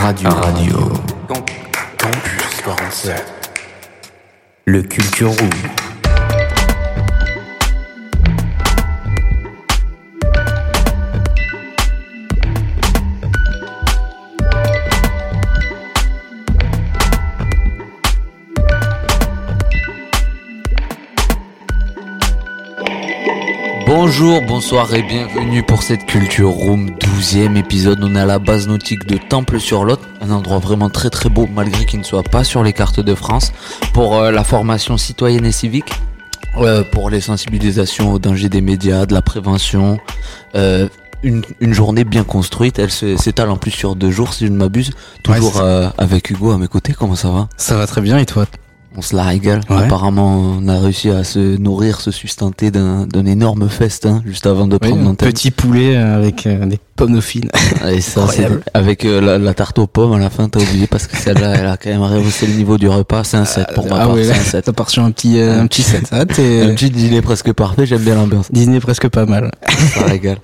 Radio. Radio. Campus 47. Le Culture Room. Bonjour, bonsoir et bienvenue pour cette Culture Room 12e épisode. On est à la base nautique de Temple-sur-Lot, un endroit vraiment très très beau malgré qu'il ne soit pas sur les cartes de France, pour euh, la formation citoyenne et civique, euh, pour les sensibilisations aux dangers des médias, de la prévention. euh, une, une journée bien construite, elle s'étale en plus sur deux jours si je ne m'abuse. Toujours euh, avec Hugo à mes côtés, comment ça va? Ça va très bien et toi? On se la régale. Ouais. Apparemment, on a réussi à se nourrir, se sustenter d'un énorme festin juste avant de prendre un l'antenne. petit poulet avec euh, des pommes dauphines. Et ça, c'est Incroyable. avec euh, la, la tarte aux pommes à la fin, t'as oublié parce que celle-là, elle a quand même rehaussé le niveau du repas. C'est un 7 pour ma ah part, ouais, c'est là, un 7. ça part sur un petit, euh, un petit set. Ah, Un t'es petit dîner presque parfait, j'aime bien l'ambiance. Disney presque pas mal. Ça régale.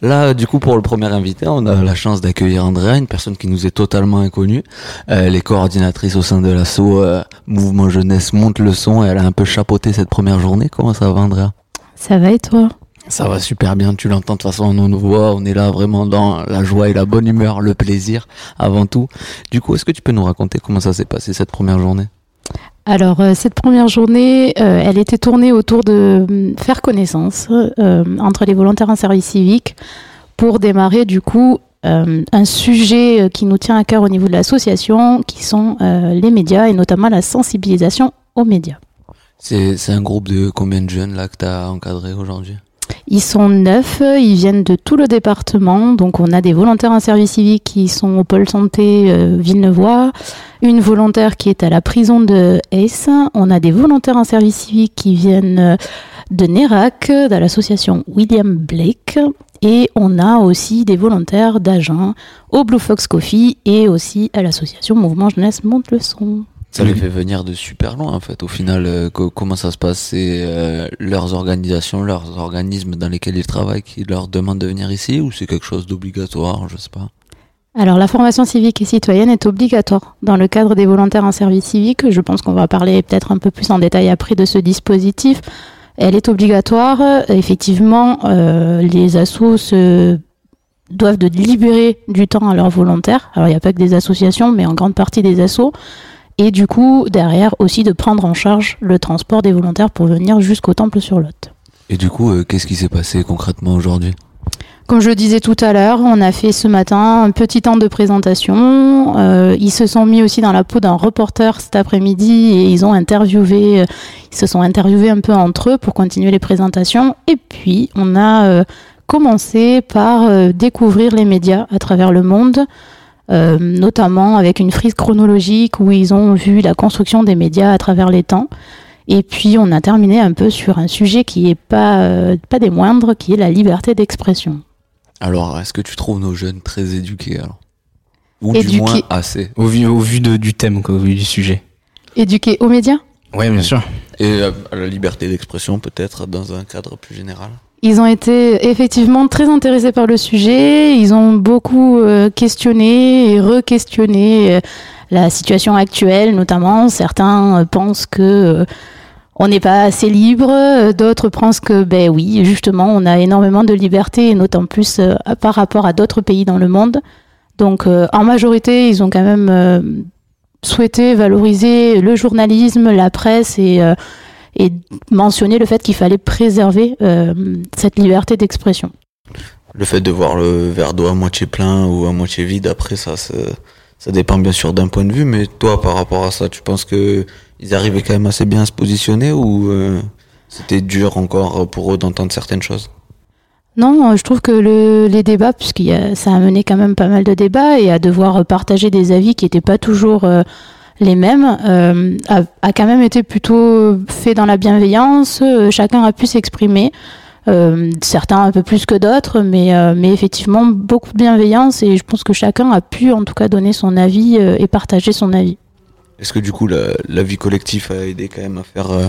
Là, du coup, pour le premier invité, on a la chance d'accueillir Andrea, une personne qui nous est totalement inconnue. Euh, elle est coordinatrice au sein de l'asso euh, Mouvement Jeunesse Monte le son et elle a un peu chapeauté cette première journée. Comment ça va, Andrea? Ça va et toi? Ça va super bien, tu l'entends de toute façon, on nous voit, on est là vraiment dans la joie et la bonne humeur, le plaisir avant tout. Du coup, est-ce que tu peux nous raconter comment ça s'est passé cette première journée? Alors, euh, cette première journée, euh, elle était tournée autour de euh, faire connaissance euh, entre les volontaires en service civique pour démarrer du coup un sujet qui nous tient à cœur au niveau de l'association, qui sont les médias et notamment la sensibilisation aux médias. C'est c'est un groupe de combien de jeunes là que tu as encadré aujourd'hui? Ils sont neuf, ils viennent de tout le département. Donc, on a des volontaires en service civique qui sont au pôle santé euh, Villeneuvois, une volontaire qui est à la prison de Ace. On a des volontaires en service civique qui viennent euh, de Nérac, de l'association William Blake. Et on a aussi des volontaires d'agents au Blue Fox Coffee et aussi à l'association Mouvement Jeunesse Monte le. Ça les fait venir de super loin en fait. Au final, euh, co- comment ça se passe C'est euh, leurs organisations, leurs organismes dans lesquels ils travaillent qui leur demandent de venir ici ou c'est quelque chose d'obligatoire Je sais pas? Alors, la formation civique et citoyenne est obligatoire dans le cadre des volontaires en service civique. Je pense qu'on va parler peut-être un peu plus en détail après de ce dispositif. Elle est obligatoire. Effectivement, euh, les assos se doivent de libérer du temps à leurs volontaires. Alors, il n'y a pas que des associations, mais en grande partie des assos. Et du coup, derrière aussi de prendre en charge le transport des volontaires pour venir jusqu'au temple sur Lot. Et du coup, euh, qu'est-ce qui s'est passé concrètement aujourd'hui? Comme je le disais tout à l'heure, on a fait ce matin un petit temps de présentation. Euh, ils se sont mis aussi dans la peau d'un reporter cet après-midi et ils ont interviewé, euh, ils se sont interviewés un peu entre eux pour continuer les présentations. Et puis, on a euh, commencé par euh, découvrir les médias à travers le monde. Euh, notamment avec une frise chronologique où ils ont vu la construction des médias à travers les temps. Et puis on a terminé un peu sur un sujet qui est pas, euh, pas des moindres, qui est la liberté d'expression. Alors, est-ce que tu trouves nos jeunes très éduqués alors? Ou du Éduqués. moins assez? Au vu, au vu de, du thème, quoi, au vu du sujet. Éduquer aux médias? Ouais, bien sûr. Et euh, à la liberté d'expression peut-être dans un cadre plus général? Ils ont été effectivement très intéressés par le sujet, ils ont beaucoup euh, questionné et re-questionné euh, la situation actuelle, notamment. Certains euh, pensent que on n'est pas assez libre, d'autres pensent que ben oui, justement, on a énormément de liberté et notamment plus par rapport à d'autres pays dans le monde. Donc en majorité, ils ont quand même souhaité valoriser le journalisme, la presse et et mentionner le fait qu'il fallait préserver euh, cette liberté d'expression. Le fait de voir le verre d'eau à moitié plein ou à moitié vide, après ça, ça, dépend bien sûr d'un point de vue, mais toi par rapport à ça, tu penses que ils arrivaient quand même assez bien à se positionner ou euh, c'était dur encore pour eux d'entendre certaines choses? Non, je trouve que le, les débats, a, ça a mené quand même pas mal de débats et à devoir partager des avis qui n'étaient pas toujours euh, les mêmes, euh, a, a quand même été plutôt fait dans la bienveillance. Euh, Chacun a pu s'exprimer. Euh, certains un peu plus que d'autres, mais, euh, mais effectivement beaucoup de bienveillance et je pense que chacun a pu en tout cas donner son avis euh, et partager son avis. Est-ce que du coup la, la vie collective a aidé quand même à faire euh,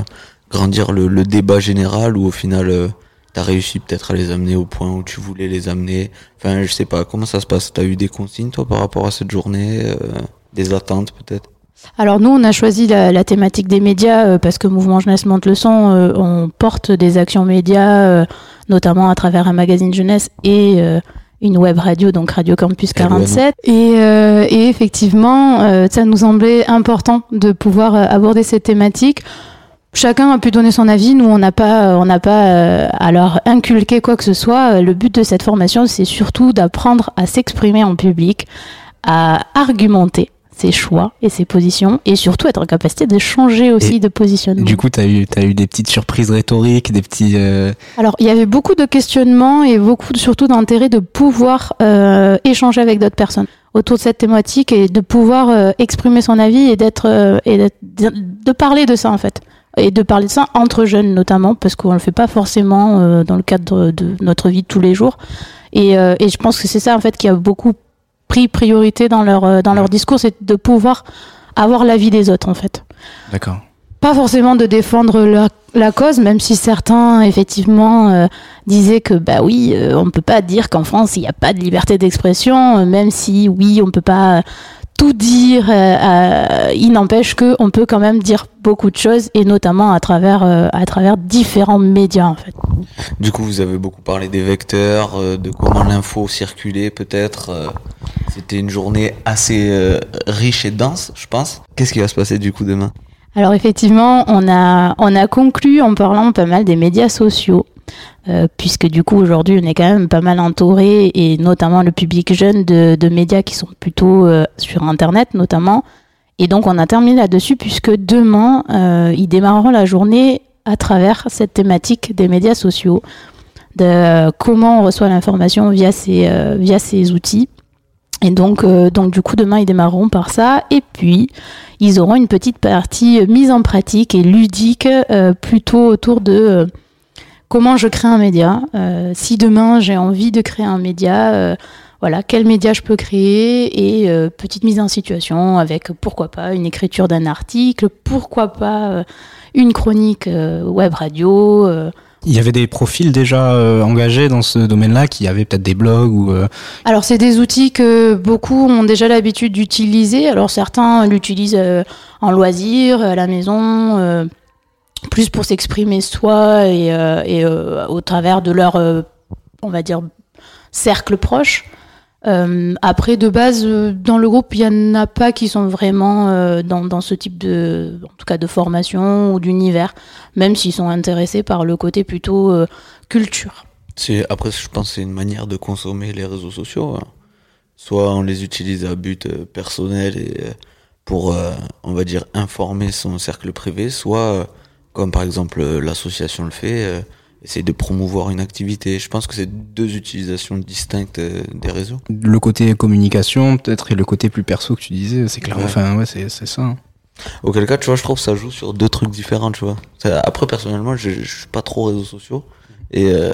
grandir le, le débat général ou au final t'as réussi peut-être à les amener au point où tu voulais les amener? Enfin, je sais pas, comment ça se passe? T'as eu des consignes toi par rapport à cette journée, euh, des attentes peut-être? Alors nous, on a choisi la, la thématique des médias euh, parce que Mouvement Jeunesse Monte le son, euh, on porte des actions médias, euh, notamment à travers un magazine jeunesse et euh, une web radio, donc Radio Campus 47. Et, euh, et effectivement, euh, ça nous semblait important de pouvoir aborder cette thématique. Chacun a pu donner son avis. Nous, on n'a pas, on n'a pas euh, à leur inculquer quoi que ce soit. Le but de cette formation, c'est surtout d'apprendre à s'exprimer en public, à argumenter ses choix et ses positions, et surtout être en capacité de changer aussi Et de positionnement. Du coup, t'as eu, t'as eu des petites surprises rhétoriques, des petits. euh, Alors, il y avait beaucoup de questionnements et beaucoup surtout d'intérêt de pouvoir euh, échanger avec d'autres personnes autour de cette thématique et de pouvoir euh, exprimer son avis et d'être euh, et de, de parler de ça en fait et de parler de ça entre jeunes notamment parce qu'on le fait pas forcément euh, dans le cadre de notre vie de tous les jours et, euh, et je pense que c'est ça en fait qui a beaucoup pris priorité dans leur euh, dans leur discours c'est de pouvoir avoir l'avis des autres en fait D'accord. pas forcément de défendre la, la cause, même si certains effectivement euh, disaient que bah oui, euh, on peut pas dire qu'en France il n'y a pas de liberté d'expression, euh, même si oui, on peut pas tout dire. euh, euh, il n'empêche que on peut quand même dire beaucoup de choses et notamment à travers euh, à travers différents médias en fait. Du coup, vous avez beaucoup parlé des vecteurs, euh, de comment l'info circulait peut-être. C'était une journée assez riche et dense, je pense. Qu'est-ce qui va se passer du coup demain? Alors effectivement, on a, on a conclu en parlant pas mal des médias sociaux, euh, puisque du coup aujourd'hui on est quand même pas mal entouré, et notamment le public jeune, de, médias qui sont plutôt euh, sur Internet notamment. Et donc on a terminé là-dessus, puisque demain, euh, ils démarreront la journée à travers cette thématique des médias sociaux, de comment on reçoit l'information via ces, via ces outils. Et donc, du coup, demain, ils démarreront par ça. Et puis, ils auront une petite partie mise en pratique et ludique, plutôt autour de comment je crée un média. Euh, si demain j'ai envie de créer un média, euh, voilà, quel média je peux créer et euh, petite mise en situation avec pourquoi pas une écriture d'un article, pourquoi pas une chronique web radio. Il y avait des profils déjà euh, engagés dans ce domaine-là qui avaient peut-être des blogs ou. euh, Alors c'est des outils que beaucoup ont déjà l'habitude d'utiliser. Alors certains l'utilisent euh, en loisir, à la maison, euh, plus pour s'exprimer soi et, euh, euh, au travers de leur, euh, on va dire, cercle proche. Après, de base, dans le groupe, il y en a pas qui sont vraiment dans, dans ce type de, en tout cas, de formation ou d'univers, même s'ils sont intéressés par le côté plutôt culture. Après, je pense, c'est une manière de consommer les réseaux sociaux. hein. Soit on les utilise à but personnel et pour, on va dire, informer son cercle privé, soit, comme par exemple euh, l'association le fait, euh, essayer de promouvoir une activité. Je pense que c'est deux utilisations distinctes euh, des réseaux. le côté communication peut-être et le côté plus perso que tu disais, c'est clair. Ouais. Enfin, ouais, c'est c'est ça. hein. Auquel cas, tu vois, je trouve que ça joue sur deux trucs différents, tu vois. Après, personnellement, je, je suis pas trop réseaux sociaux. Et euh,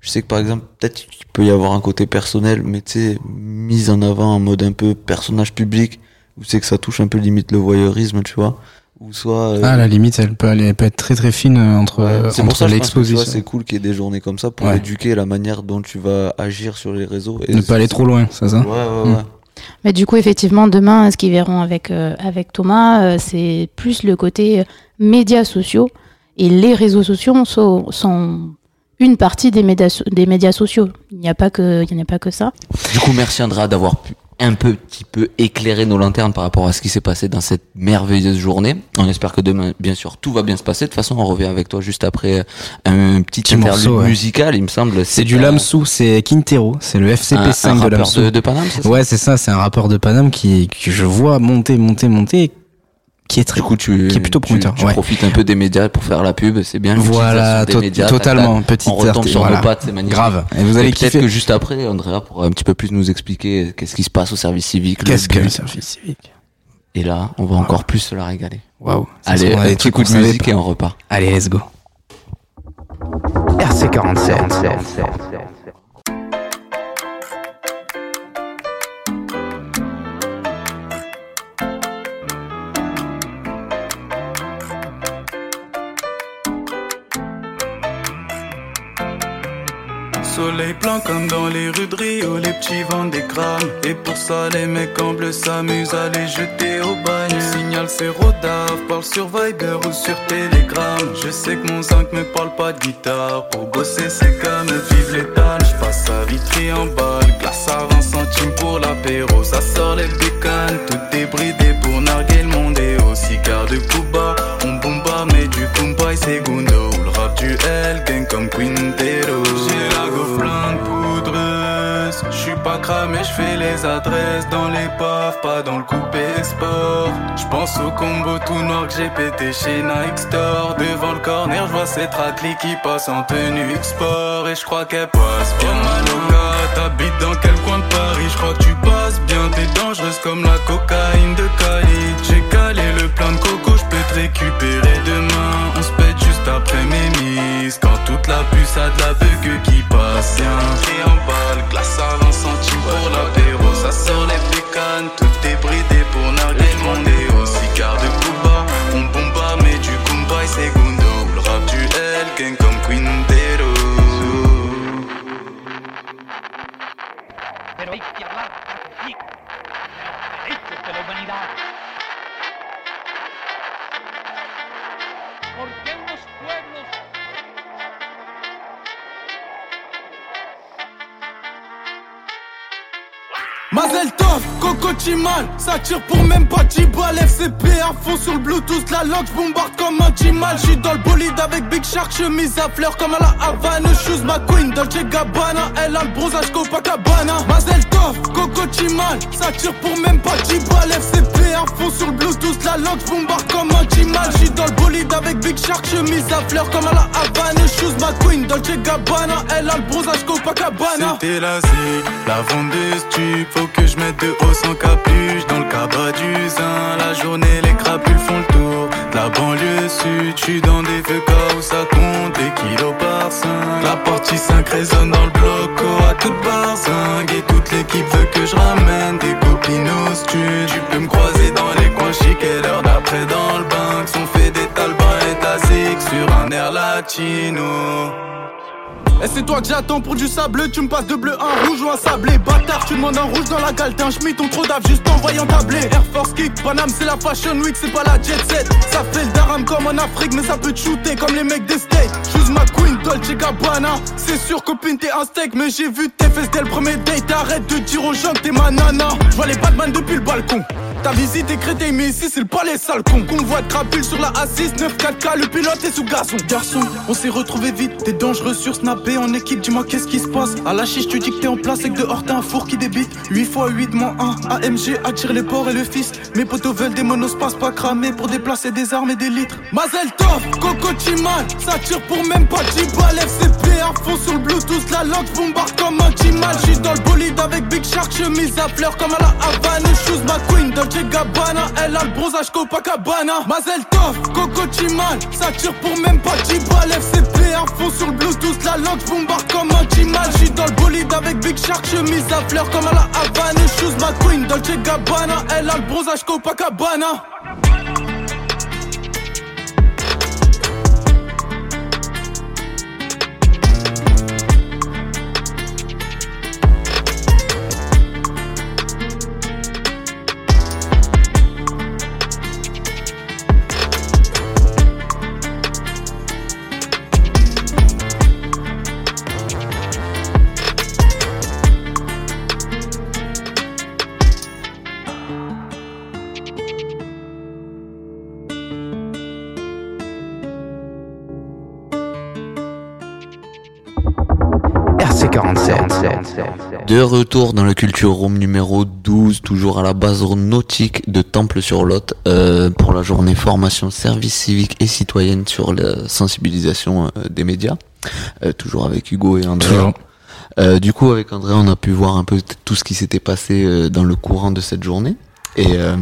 je sais que, par exemple, peut-être qu'il peut y avoir un côté personnel, mais tu sais, mise en avant en mode un peu personnage public, où c'est que ça touche un peu limite le voyeurisme, tu vois. Ou soit... euh, Ah, la limite, elle peut, aller, elle peut être très très fine euh, entre, ouais. C'est pour entre ça l'exposition. c'est cool qu'il y ait des journées comme ça pour Ouais. éduquer la manière dont tu vas agir sur les réseaux. Et Ne pas aller trop loin, c'est ça Ouais, ouais, Mm. ouais. Mais du coup, effectivement, demain, ce qu'ils verront avec, euh, avec Thomas, euh, c'est plus le côté euh, médias sociaux. Et les réseaux sociaux sont, sont une partie des médias, so- des médias sociaux. Il n'y a pas que, il n'y a pas que ça. Du coup, merci Andrea d'avoir pu un peu, petit peu éclairer nos lanternes par rapport à ce qui s'est passé dans cette merveilleuse journée. On espère que demain, bien sûr, tout va bien se passer. De toute façon, on revient avec toi juste après un petit Petit interlude morceau, ouais. musical, il me semble. C'est du Lamsou, c'est Quintero, c'est le un, FCP5 un de Lamsou. de, de Paname, c'est ça? Ouais, c'est ça, c'est un rappeur de Paname qui, que je vois monter, monter, monter, qui est très Du coup, tu, qui est plutôt tu- prometteur, Tu, ouais. profites un peu des médias pour faire la pub, c'est bien. Voilà, des médias, totalement, petite On retombe sur voilà. nos pattes, c'est magnifique. grave. Et vous allez peut-être kiffer. que juste après, Andrea pourra un petit peu plus nous expliquer qu'est-ce qui se passe au service civique. le Qu'est-ce que le service civique Et là, on va encore plus se la régaler. Waouh. Allez, un petit coup de musique et on repart. Allez, let's go. RC47. Soleil plein comme dans les rues de Rio, les petits vendent des grammes. Et pour ça, les mecs en bleu s'amusent à les jeter au bagne. Signal c'est Rodave, parle sur Viber ou sur Telegram. Je sais que mon zinc me parle pas de guitare. Pour bosser, c'est comme vivre l'état. Je passe à Vitry en balle, glace à 20 centimes pour l'apéro. Ça sort les bécanes, tout débridé pour narguer le monde. Et aussi car de Cuba, on bomba, mais du Kumpai Segundo. Le rap du L, gang comme Quintero. De poudreuse. J'suis pas cramé, j'fais les adresses dans les paf, pas dans le coupé export. J'pense au combo tout noir que j'ai pété chez Nike Store. Devant le corner, j'vois cette raclée qui passe en tenue export. Et j'crois qu'elle passe bien Maloca. T'habites dans quel coin de Paris? J'crois que tu passes bien, t'es dangereuse comme la cocaïne de Cali. J'ai calé le plein de coco, j'peux te récupérer demain. On se pète juste après mes mises. Quand toute la puce a de la bugue qui passe bien. Et en balle, glace à 20 centimes pour l'apéro. Ça sort les pécanes, tout Ça tire pour même pas 10 balles FCP à fond sur le Bluetooth, la langue bombarde comme un Chimal J'suis dans le bolide avec Big Shark, chemise à fleurs comme à la Havane. Shoes McQueen, Dolce Gabbana, elle a le bronzage Copacabana Mazel Tov, Coco Chimal, ça tire pour même pas 10 balles FCP à fond sur le Bluetooth, la langue bombarde comme un Chimal J'suis dans le bolide avec Big Shark, chemise à fleurs comme à la Havane. Shoes McQueen, Dolce Gabbana, elle a le bronzage Copacabana C'était la cible, la vendeuse tu faut que je mette de haut sans capuche Dans le cabas du zin. La journée les crapules font le tour. La banlieue sud Je suis dans des feux où ça compte. Les kilos par 5 La partie 5 résonne dans le bloc. Oh, à toute barzingue Et toute l'équipe veut que je ramène Des copines au stud Tu peux me croiser dans les coins chics Et l'heure d'après dans le bank Sont fait des talbans et tasiques Sur un air latino et c'est toi que j'attends pour du sable, tu me passes de bleu un rouge ou un sablé Bâtard, tu demandes un rouge dans la gale, t'es un schmitt, ton trop d'ave juste en voyant tabler Air Force Kick, Paname c'est la Fashion Week, c'est pas la jet set. Ça fait le daram comme en Afrique, mais ça peut te shooter comme les mecs des States. Choose ma queen, Dolce Gabbana. C'est sûr copine t'es un steak, mais j'ai vu tes fesses dès le premier date. Arrête de dire aux gens que t'es ma nana. Je vois les Batman depuis le balcon ta visite est crétée, mais ici c'est le palais sale con. Convoi de crapule sur la A6, 9 4K, le pilote est sous gazon. Garçon, on s'est retrouvé vite, t'es dangereux sur Snap et en équipe, dis-moi qu'est-ce qui se passe. À la chiche, tu dis que t'es en place et que dehors t'as un four qui débite. 8 x 8 moins 1, AMG attire les porcs et le fils. Mes potos veulent des monospaces pas cramés pour déplacer des armes et des litres. Mazel Tov, Coco Chimal, ça tire pour même pas 10 balles. FCP à fond sur le Bluetooth, la langue bombarde comme un Chimal. J'suis dans le bolide avec Big Shark, chemise à fleurs comme à la Havane. Shoes McQueen, Dolce Gabbana, elle a le bronzage Copacabana. Mazel Tov, Coco Chimal, ça tire pour même pas 10 balles. FCP à fond sur le Bluetooth, la langue bombarde comme un Chimal. J'suis dans le bolide avec Big Shark, chemise à fleurs comme à la Havane. Shoes McQueen, Dolce Gabbana, elle a le bronzage Copacabana. RC47. De retour dans le Culture Room numéro 12, toujours à la base nautique de Temple-sur-Lot, euh, pour la journée formation service civique et citoyenne sur la sensibilisation euh, des médias. Euh, toujours avec Hugo et André. Toujours. Euh, du coup, avec André, on a pu voir un peu tout ce qui s'était passé euh, dans le courant de cette journée. Et euh,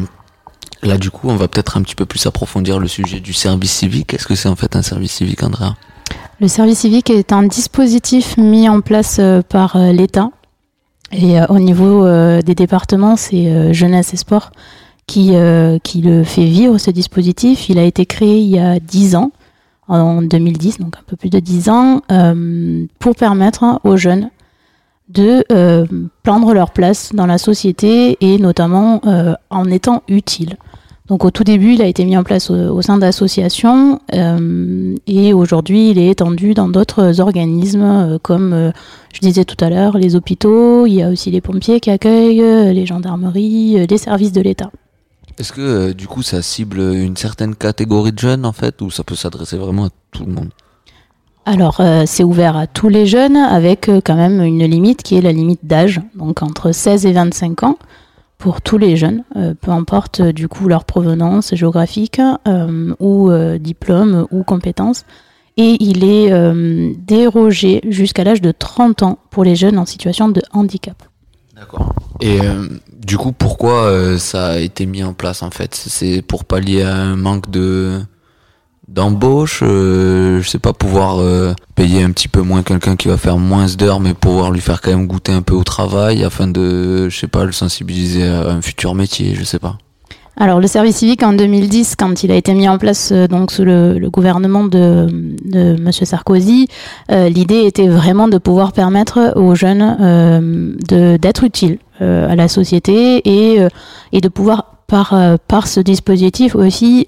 là, du coup, on va peut-être un petit peu plus approfondir le sujet du service civique. Est-ce que c'est en fait un service civique, Andrea Le service civique est un dispositif mis en place euh, par euh, l'État. Et euh, au niveau des départements, c'est Jeunesse et Sport qui, qui le fait vivre, ce dispositif. Il a été créé il y a 10 ans, en 2010, donc un peu plus de 10 ans, pour permettre hein, aux jeunes de prendre leur place dans la société et notamment en étant utiles. Donc au tout début, il a été mis en place au, au sein d'associations euh, et aujourd'hui, il est étendu dans d'autres organismes euh, comme, euh, je disais tout à l'heure, les hôpitaux, il y a aussi les pompiers qui accueillent, les gendarmeries, les services de l'État. Est-ce que du coup ça cible une certaine catégorie de jeunes en fait ou ça peut s'adresser vraiment à tout le monde? Alors, euh, c'est ouvert à tous les jeunes avec euh, quand même une limite qui est la limite d'âge, donc entre 16 et 25 ans pour tous les jeunes, euh, peu importe euh, du coup leur provenance géographique euh, ou euh, diplôme ou compétences. Et il est euh, dérogé jusqu'à l'âge de 30 ans pour les jeunes en situation de handicap. D'accord. Et euh, du coup pourquoi euh, ça a été mis en place en fait? C'est pour pallier à un manque de d'embauche, euh, je sais pas pouvoir euh, payer un petit peu moins quelqu'un qui va faire moins d'heures mais pouvoir lui faire quand même goûter un peu au travail afin de je sais pas le sensibiliser à un futur métier, je sais pas. Alors, le service civique en 2010, quand il a été mis en place euh, donc sous le, gouvernement de, Monsieur Sarkozy, euh, l'idée était vraiment de pouvoir permettre aux jeunes d'être utiles à la société et, et de pouvoir par par ce dispositif aussi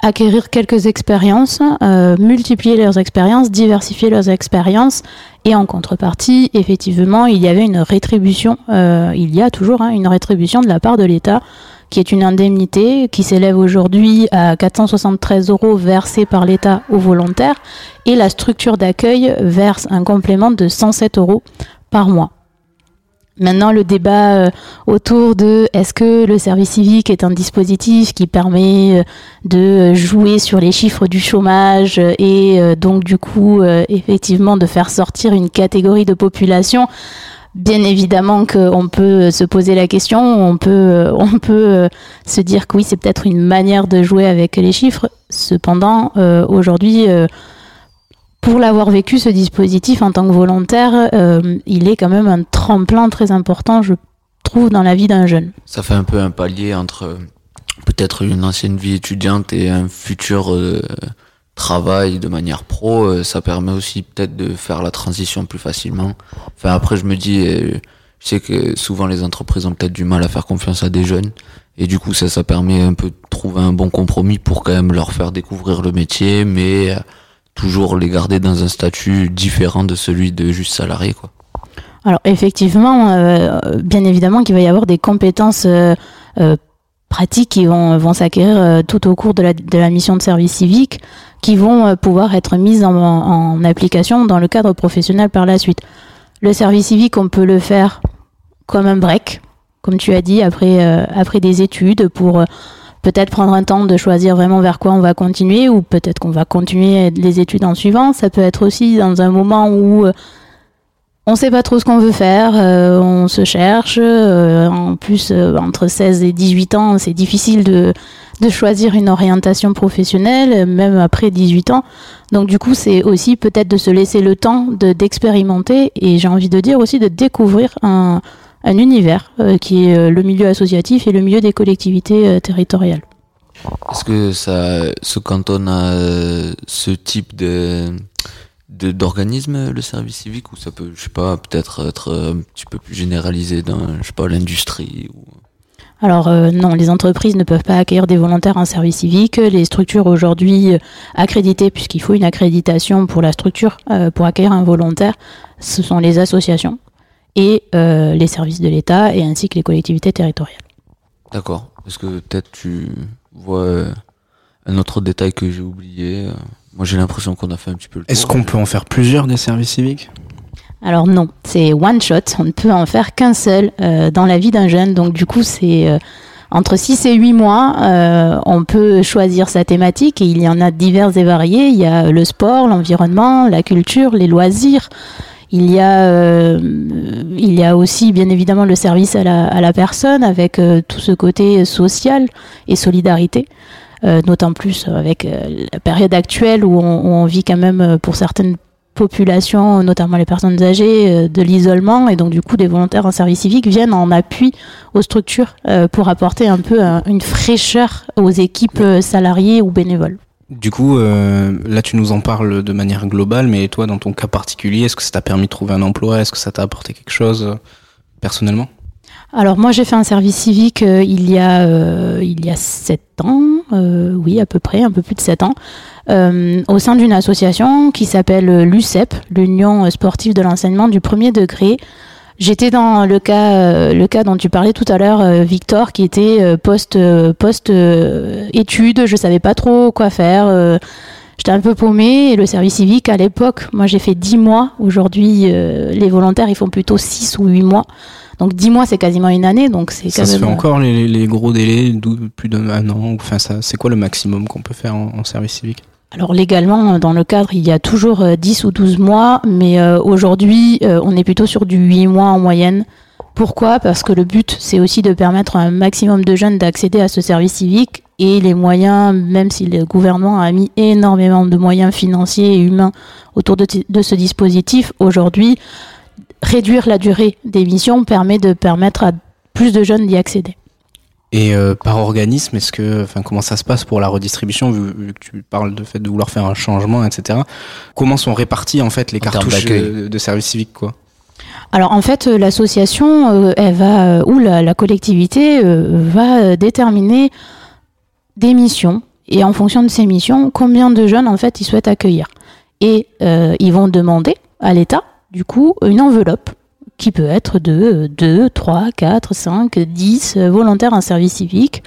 acquérir quelques expériences, euh, multiplier leurs expériences, diversifier leurs expériences et en contrepartie, effectivement, il y avait une rétribution, euh, il y a toujours hein, une rétribution de la part de l'État qui est une indemnité qui s'élève aujourd'hui à 473 euros versés par l'État aux volontaires et la structure d'accueil verse un complément de 107 euros par mois. Maintenant, le débat euh, autour de est-ce que le service civique est un dispositif qui permet euh, de jouer sur les chiffres du chômage euh, et donc du coup effectivement de faire sortir une catégorie de population? Bien évidemment qu'on peut se poser la question, on peut, on peut se dire que oui, c'est peut-être une manière de jouer avec les chiffres. Cependant, aujourd'hui, pour l'avoir vécu, ce dispositif en tant que volontaire, euh, il est quand même un tremplin très important, je trouve, dans la vie d'un jeune. Ça fait un peu un palier entre euh, peut-être une ancienne vie étudiante et un futur euh, travail de manière pro. ça permet aussi peut-être de faire la transition plus facilement. Enfin après je me dis, je sais que souvent les entreprises ont peut-être du mal à faire confiance à des jeunes. Et du coup ça, ça permet un peu de trouver un bon compromis pour quand même leur faire découvrir le métier, mais toujours les garder dans un statut différent de celui de juste salarié quoi. Alors effectivement, euh, bien évidemment qu'il va y avoir des compétences euh, euh, pratiques qui vont, vont s'acquérir tout au cours de la, mission de service civique, qui vont pouvoir être mises en, en application dans le cadre professionnel par la suite. Le service civique, on peut le faire comme un break, comme tu as dit, après, après des études, pour peut-être prendre un temps de choisir vraiment vers quoi on va continuer, ou peut-être qu'on va continuer les études en suivant. Ça peut être aussi dans un moment où euh, on sait pas trop ce qu'on veut faire, euh, on se cherche. euh, en plus, entre 16 et 18 ans, c'est difficile de, de choisir une orientation professionnelle, même après 18 ans. Donc du coup, c'est aussi peut-être de se laisser le temps de d'expérimenter et j'ai envie de dire aussi de découvrir un, un univers euh, qui est euh, le milieu associatif et le milieu des collectivités euh, territoriales. Est-ce que ça se cantonne à ce type de d'organisme, le service civique, ou ça peut, je sais pas, peut-être être un petit peu plus généralisé dans, je sais pas, l'industrie ou... Alors euh, non, les entreprises ne peuvent pas accueillir des volontaires en service civique. Les structures aujourd'hui accréditées, puisqu'il faut une accréditation pour la structure euh, pour accueillir un volontaire, ce sont les associations et euh, les services de l'État et ainsi que les collectivités territoriales. D'accord. Est-ce que peut-être tu vois euh, un autre détail que j'ai oublié euh, Moi, j'ai l'impression qu'on a fait un petit peu le tour. Est-ce qu'on peut en faire plusieurs des services civiques? Alors non, c'est one shot, on ne peut en faire qu'un seul euh, dans la vie d'un jeune. Donc du coup, c'est euh, entre 6 et 8 mois, euh, on peut choisir sa thématique et il y en a diverses et variées. Il y a le sport, l'environnement, la culture, les loisirs. Il y a, euh, il y a aussi bien évidemment le service à la, personne avec euh, tout ce côté social et solidarité. Euh, D'autant plus avec euh, la période actuelle où on, vit quand même pour certaines populations, notamment les personnes âgées, de l'isolement et donc du coup des volontaires en service civique viennent en appui aux structures pour apporter un peu un- une fraîcheur aux équipes salariées ou bénévoles. Du coup, euh, là, tu nous en parles de manière globale, mais toi, dans ton cas particulier, est-ce que ça t'a permis de trouver un emploi? Est-ce que ça t'a apporté quelque chose euh, personnellement? Alors moi j'ai fait un service civique euh, il y a euh, il y a sept ans, oui à peu près, un peu plus de sept ans, au sein d'une association qui s'appelle l'UCEP, l'Union sportive de l'enseignement du premier degré. J'étais dans le cas euh, le cas dont tu parlais tout à l'heure, euh, Victor, qui était euh, post post études, je savais pas trop quoi faire. J'étais un peu paumée et le service civique à l'époque, moi j'ai fait 10 mois. Aujourd'hui, les volontaires ils font plutôt 6 ou 8 mois. Donc 10 mois c'est quasiment une année, donc c'est Ça quand se même. fait encore les, les gros délais, plus d'un an Enfin, ça, c'est quoi le maximum qu'on peut faire en, en service civique? Alors légalement, dans le cadre, il y a toujours euh, 10 ou 12 mois, mais euh, aujourd'hui, euh, on est plutôt sur du 8 mois en moyenne. Pourquoi? Parce que le but, c'est aussi de permettre à un maximum de jeunes d'accéder à ce service civique et les moyens, même si le gouvernement a mis énormément de moyens financiers et humains autour de, de ce dispositif, aujourd'hui, réduire la durée des missions permet de permettre à plus de jeunes d'y accéder. Et euh, par organisme, est-ce que, enfin, comment ça se passe pour la redistribution, vu, vu que tu parles de fait de vouloir faire un changement, etc. Comment sont répartis en fait les En cartouches euh, de service civique, quoi? Alors en fait, euh, l'association, elle va ou la, la collectivité va déterminer des missions et en fonction de ces missions, combien de jeunes en fait ils souhaitent accueillir. Et euh, ils vont demander à l'État, du coup, une enveloppe qui peut être de 2, 3, 4, 5, 10 euh, volontaires en service civique,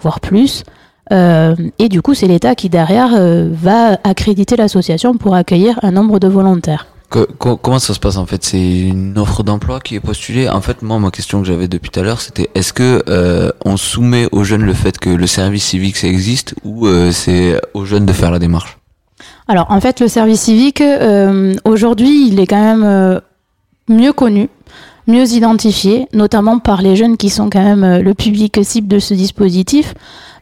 voire plus. Euh, et du coup, c'est l'État qui derrière euh, va accréditer l'association pour accueillir un nombre de volontaires. Que- comment ça se passe en fait? C'est une offre d'emploi qui est postulée. En fait, moi, ma question que j'avais depuis tout à l'heure, c'était est-ce que euh, on soumet aux jeunes le fait que le service civique ça existe ou c'est aux jeunes de faire la démarche? Alors en fait, le service civique, euh, aujourd'hui, il est quand même euh, mieux connu, mieux identifié, notamment par les jeunes qui sont quand même euh, le public cible de ce dispositif,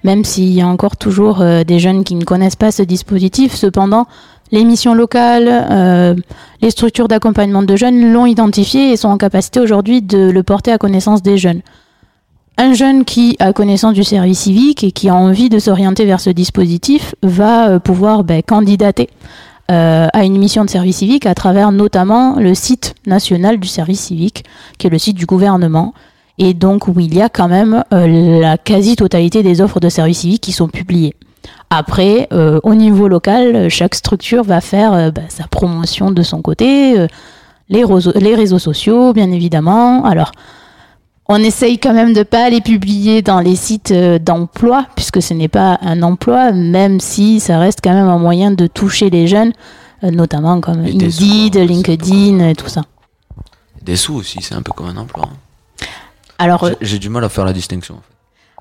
même s'il y a encore toujours euh, des jeunes qui ne connaissent pas ce dispositif. Cependant, les missions locales, euh, les structures d'accompagnement de jeunes l'ont identifié et sont en capacité aujourd'hui de le porter à connaissance des jeunes. Un jeune qui a connaissance du service civique et qui a envie de s'orienter vers ce dispositif va pouvoir ben, candidater euh, à une mission de service civique à travers notamment le site national du service civique, qui est le site du gouvernement, et donc où il y a quand même euh, la quasi-totalité des offres de service civique qui sont publiées. Après, euh, au niveau local, chaque structure va faire euh, bah, sa promotion de son côté, euh, les, réseaux, les réseaux sociaux, bien évidemment. Alors, on essaye quand même de pas les publier dans les sites euh, d'emploi, puisque ce n'est pas un emploi, même si ça reste quand même un moyen de toucher les jeunes, euh, notamment comme Et Indeed, sous, hein, LinkedIn, et tout ça. Des sous aussi, c'est un peu comme un emploi. hein. Alors, J'ai- J'ai du mal à faire la distinction. En fait.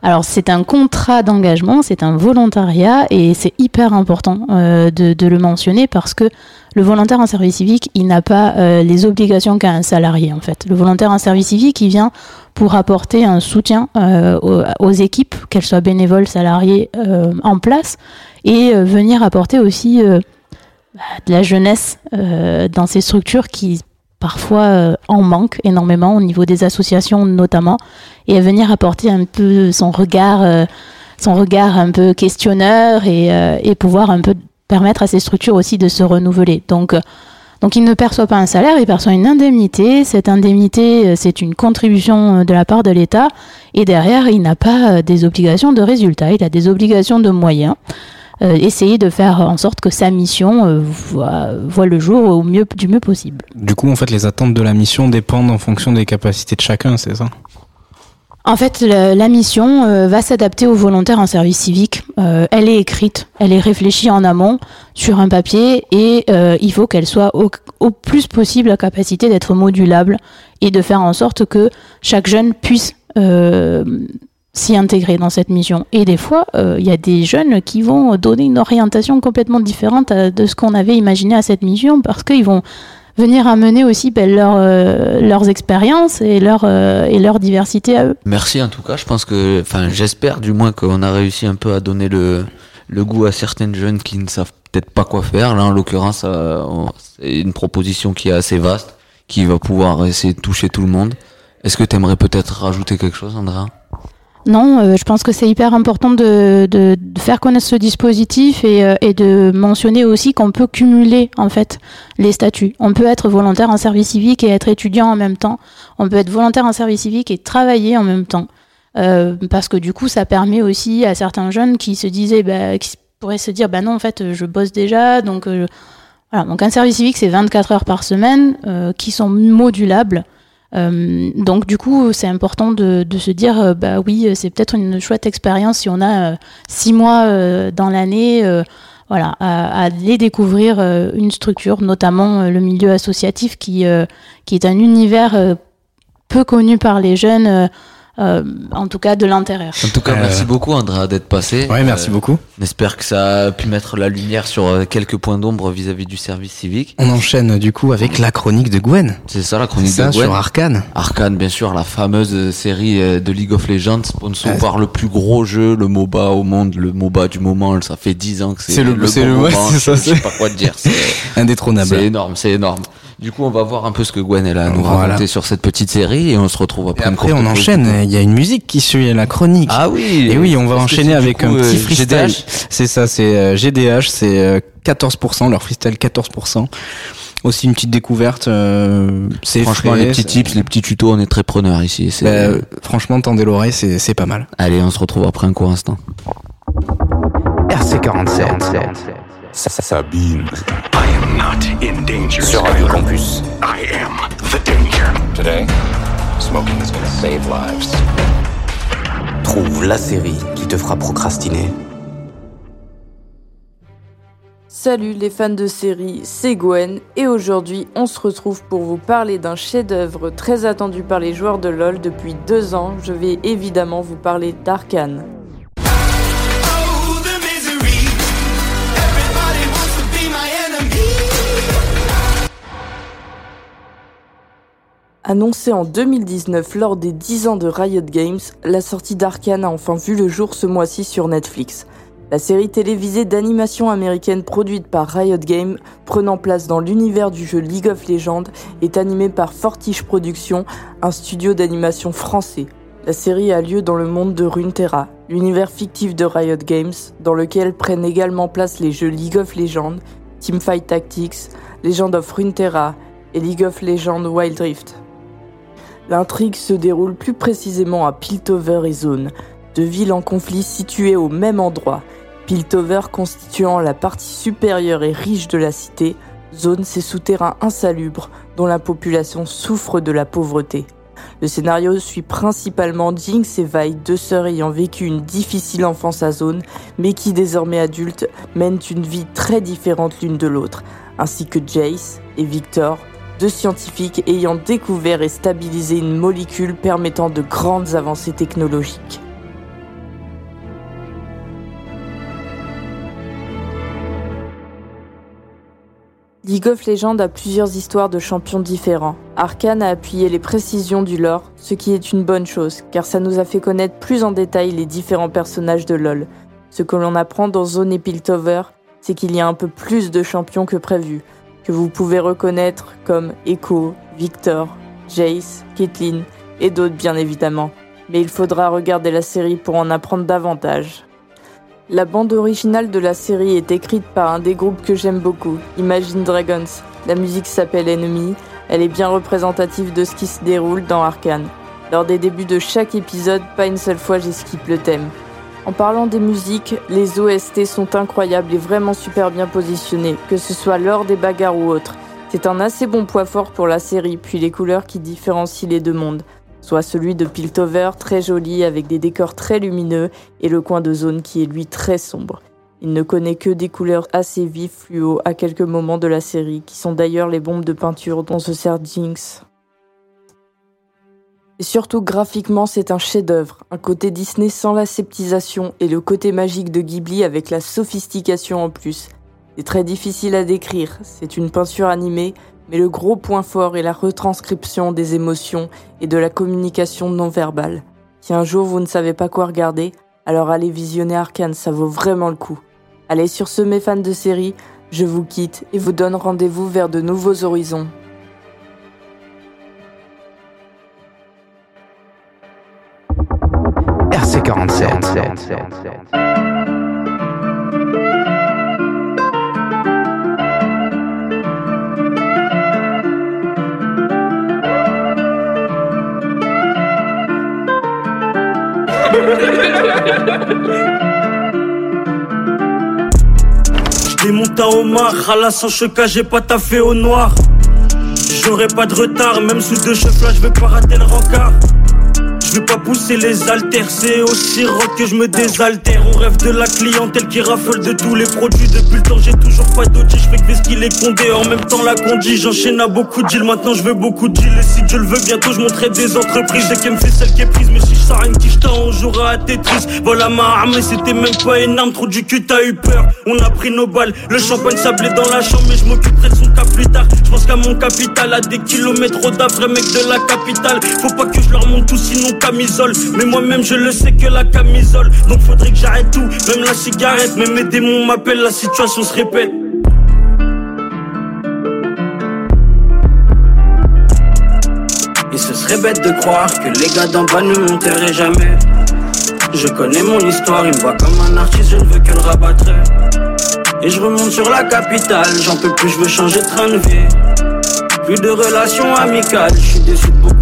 Alors c'est un contrat d'engagement, c'est un volontariat et c'est hyper important euh, de, le mentionner parce que le volontaire en service civique, il n'a pas euh, les obligations qu'a un salarié en fait. Le volontaire en service civique, il vient pour apporter un soutien euh, aux, aux équipes, qu'elles soient bénévoles, salariées, en place et venir apporter aussi bah, de la jeunesse dans ces structures qui parfois euh, en manquent énormément au niveau des associations notamment et à venir apporter un peu son regard, euh, son regard un peu questionneur et, euh, et pouvoir un peu permettre à ces structures aussi de se renouveler. Donc, donc il ne perçoit pas un salaire, il perçoit une indemnité. Cette indemnité, c'est une contribution de la part de l'État. Et derrière, il n'a pas des obligations de résultats, il a des obligations de moyens. Euh, essayer de faire en sorte que sa mission euh, voit, voit le jour au mieux, du mieux possible. Du coup, en fait, les attentes de la mission dépendent en fonction des capacités de chacun, c'est ça? En fait, la, la mission euh, va s'adapter aux volontaires en service civique. Euh, elle est écrite, elle est réfléchie en amont sur un papier et il faut qu'elle soit au, au plus possible à capacité d'être modulable et de faire en sorte que chaque jeune puisse s'y intégrer dans cette mission. Et des fois, euh, il y a des jeunes qui vont donner une orientation complètement différente à- de ce qu'on avait imaginé à cette mission parce qu'ils vont venir amener aussi ben, euh, leurs expériences et leur, euh, et leur diversité à eux. Merci en tout cas. Je pense que, enfin, j'espère du moins qu'on a réussi un peu à donner le, le goût à certaines jeunes qui ne savent peut-être pas quoi faire. Là, en l'occurrence, euh, c'est une proposition qui est assez vaste, qui va pouvoir essayer de toucher tout le monde. Est-ce que tu aimerais peut-être rajouter quelque chose, Andrea? Non, euh, je pense que c'est hyper important de, faire connaître ce dispositif et, euh, et de mentionner aussi qu'on peut cumuler en fait les statuts. On peut être volontaire en service civique et être étudiant en même temps. On peut être volontaire en service civique et travailler en même temps. Euh, parce que du coup, ça permet aussi à certains jeunes qui se disaient, bah, qui pourraient se dire, bah non, en fait, je bosse déjà, donc voilà. Donc un service civique, c'est 24 heures par semaine qui sont modulables. Euh, donc du coup, c'est important de, de se dire, euh, bah oui, c'est peut-être une chouette expérience si on a euh, six mois dans l'année, voilà, à, à aller découvrir une structure, notamment le milieu associatif qui qui est un univers peu connu par les jeunes, euh, en tout cas de l'intérieur. En tout cas, Euh, merci beaucoup Andrea d'être passé. Ouais, merci Euh, beaucoup. On espère que ça a pu mettre la lumière sur euh, quelques points d'ombre vis-à-vis du service civique. On enchaîne du coup avec la chronique de Gwen. C'est ça la chronique Ça de Gwen. sur Arcane. Arcane, bien sûr, la fameuse euh, série de League of Legends, sponsor Ouais. par le plus gros jeu, le MOBA au monde, le MOBA du moment. Ça fait 10 ans que c'est C'est le- c'est bon le- ouais, moment, c'est ça, je sais c'est- pas quoi te dire. C'est c'est Indétrônable. énorme, c'est énorme. Du coup, on va voir un peu ce que Gwen elle a à nous Voilà. raconter sur cette petite série et on se retrouve Et après. une après, on enchaîne. Il y a une musique qui suit la chronique. Ah oui. Et oui, on va enchaîner c'est avec coup, un euh, petit freestyle. GDH? C'est ça, c'est euh, GDH, c'est euh, 14%, leur freestyle 14%. Aussi une petite découverte. euh, c'est Franchement, frais, les petits c'est- tips, les petits tutos, on est très preneurs ici. C'est- Bah, euh, franchement, tendez l'oreille, c'est c'est pas mal. Allez, on se retrouve après un court instant. RC47. Sabine. I am not in danger. Sur Radio Campus. I am the danger. Today, smoking is gonna save lives. Trouve la série qui te fera procrastiner. Salut les fans de série, c'est Gwen et aujourd'hui on se retrouve pour vous parler d'un chef-d'œuvre très attendu par les joueurs de LoL depuis deux ans. Je vais évidemment vous parler d'Arkane. Annoncé en 2019 lors des 10 ans de Riot Games, la sortie d'Arkane a enfin vu le jour ce mois-ci sur Netflix. La série télévisée d'animation américaine produite par Riot Games, prenant place dans l'univers du jeu League of Legends, est animée par Fortiche Productions, un studio d'animation français. La série a lieu dans le monde de Runeterra, l'univers fictif de Riot Games, dans lequel prennent également place les jeux League of Legends, Teamfight Tactics, Legend of Runeterra et League of Legends Wild Rift. L'intrigue se déroule plus précisément à Piltover et Zone, deux villes en conflit situées au même endroit, Piltover constituant la partie supérieure et riche de la cité, Zone ses souterrains insalubres dont la population souffre de la pauvreté. Le scénario suit principalement Jinx et Vi, deux sœurs ayant vécu une difficile enfance à Zone, mais qui désormais adultes mènent une vie très différente l'une de l'autre, ainsi que Jace et Victor, deux scientifiques ayant découvert et stabilisé une molécule permettant de grandes avancées technologiques. League of Legends a plusieurs histoires de champions différents. Arkane a appuyé les précisions du lore, ce qui est une bonne chose, car ça nous a fait connaître plus en détail les différents personnages de LoL. Ce que l'on apprend dans Zone et Piltover, c'est qu'il y a un peu plus de champions que prévu, que vous pouvez reconnaître comme Echo, Victor, Jace, Caitlyn et d'autres bien évidemment. Mais il faudra regarder la série pour en apprendre davantage. La bande originale de la série est écrite par un des groupes que j'aime beaucoup, Imagine Dragons. La musique s'appelle Enemy, elle est bien représentative de ce qui se déroule dans Arkane. Lors des débuts de chaque épisode, pas une seule fois j'esquipe le thème. En parlant des musiques, les OST sont incroyables et vraiment super bien positionnés, que ce soit lors des bagarres ou autres. C'est un assez bon poids fort pour la série, puis les couleurs qui différencient les deux mondes. Soit celui de Piltover, très joli avec des décors très lumineux, et le coin de zone qui est lui très sombre. Il ne connaît que des couleurs assez vives fluo à quelques moments de la série, qui sont d'ailleurs les bombes de peinture dont se sert Jinx. Et surtout graphiquement, c'est un chef-d'œuvre, un côté Disney sans la sceptisation et le côté magique de Ghibli avec la sophistication en plus. C'est très difficile à décrire, c'est une peinture animée, mais le gros point fort est la retranscription des émotions et de la communication non verbale. Si un jour vous ne savez pas quoi regarder, alors allez visionner Arkane, ça vaut vraiment le coup. Allez sur ce mes fans de série, je vous quitte et vous donne rendez-vous vers de nouveaux horizons. RC47. Démonte à Omar, à la sans j'ai pas taffé au noir. J'aurai pas de retard, même sous deux là, je vais pas rater le rencard. Pas pousser les haltères, c'est aussi rock que je me désaltère. On rêve de la clientèle qui raffole de tous les produits. Depuis le temps, j'ai toujours pas d'audit, je fais que ce qu'il est condé. En même temps, la conduit, j'enchaîne à beaucoup de deals. Maintenant, je veux beaucoup de deals. Et si Dieu le veut, bientôt, je montrerai des entreprises. J'ai qu'elle me fait celle qui est prise, mais si je sors une quiche, on jouera à Tetris. Voilà ma mais c'était même pas énorme. Trop du cul, t'as eu peur. On a pris nos balles, le champagne sablé dans la chambre, mais je m'occuperai de plus tard. Je pense qu'à mon capital, à des kilomètres d'après, mec de la capitale. Faut pas que je leur monte tout, sinon camisole. Mais moi-même, je le sais que la camisole. Donc faudrait que j'arrête tout, même la cigarette. Mais mes démons m'appellent, la situation se répète. Et ce serait bête de croire que les gars d'en bas ne monteraient jamais. Je connais mon histoire, ils me voient comme un artiste, je ne veux que le rabattre. Et je remonte sur la capitale, j'en peux plus, je veux changer de train de vie. Plus de relations amicales, je suis déçu de beaucoup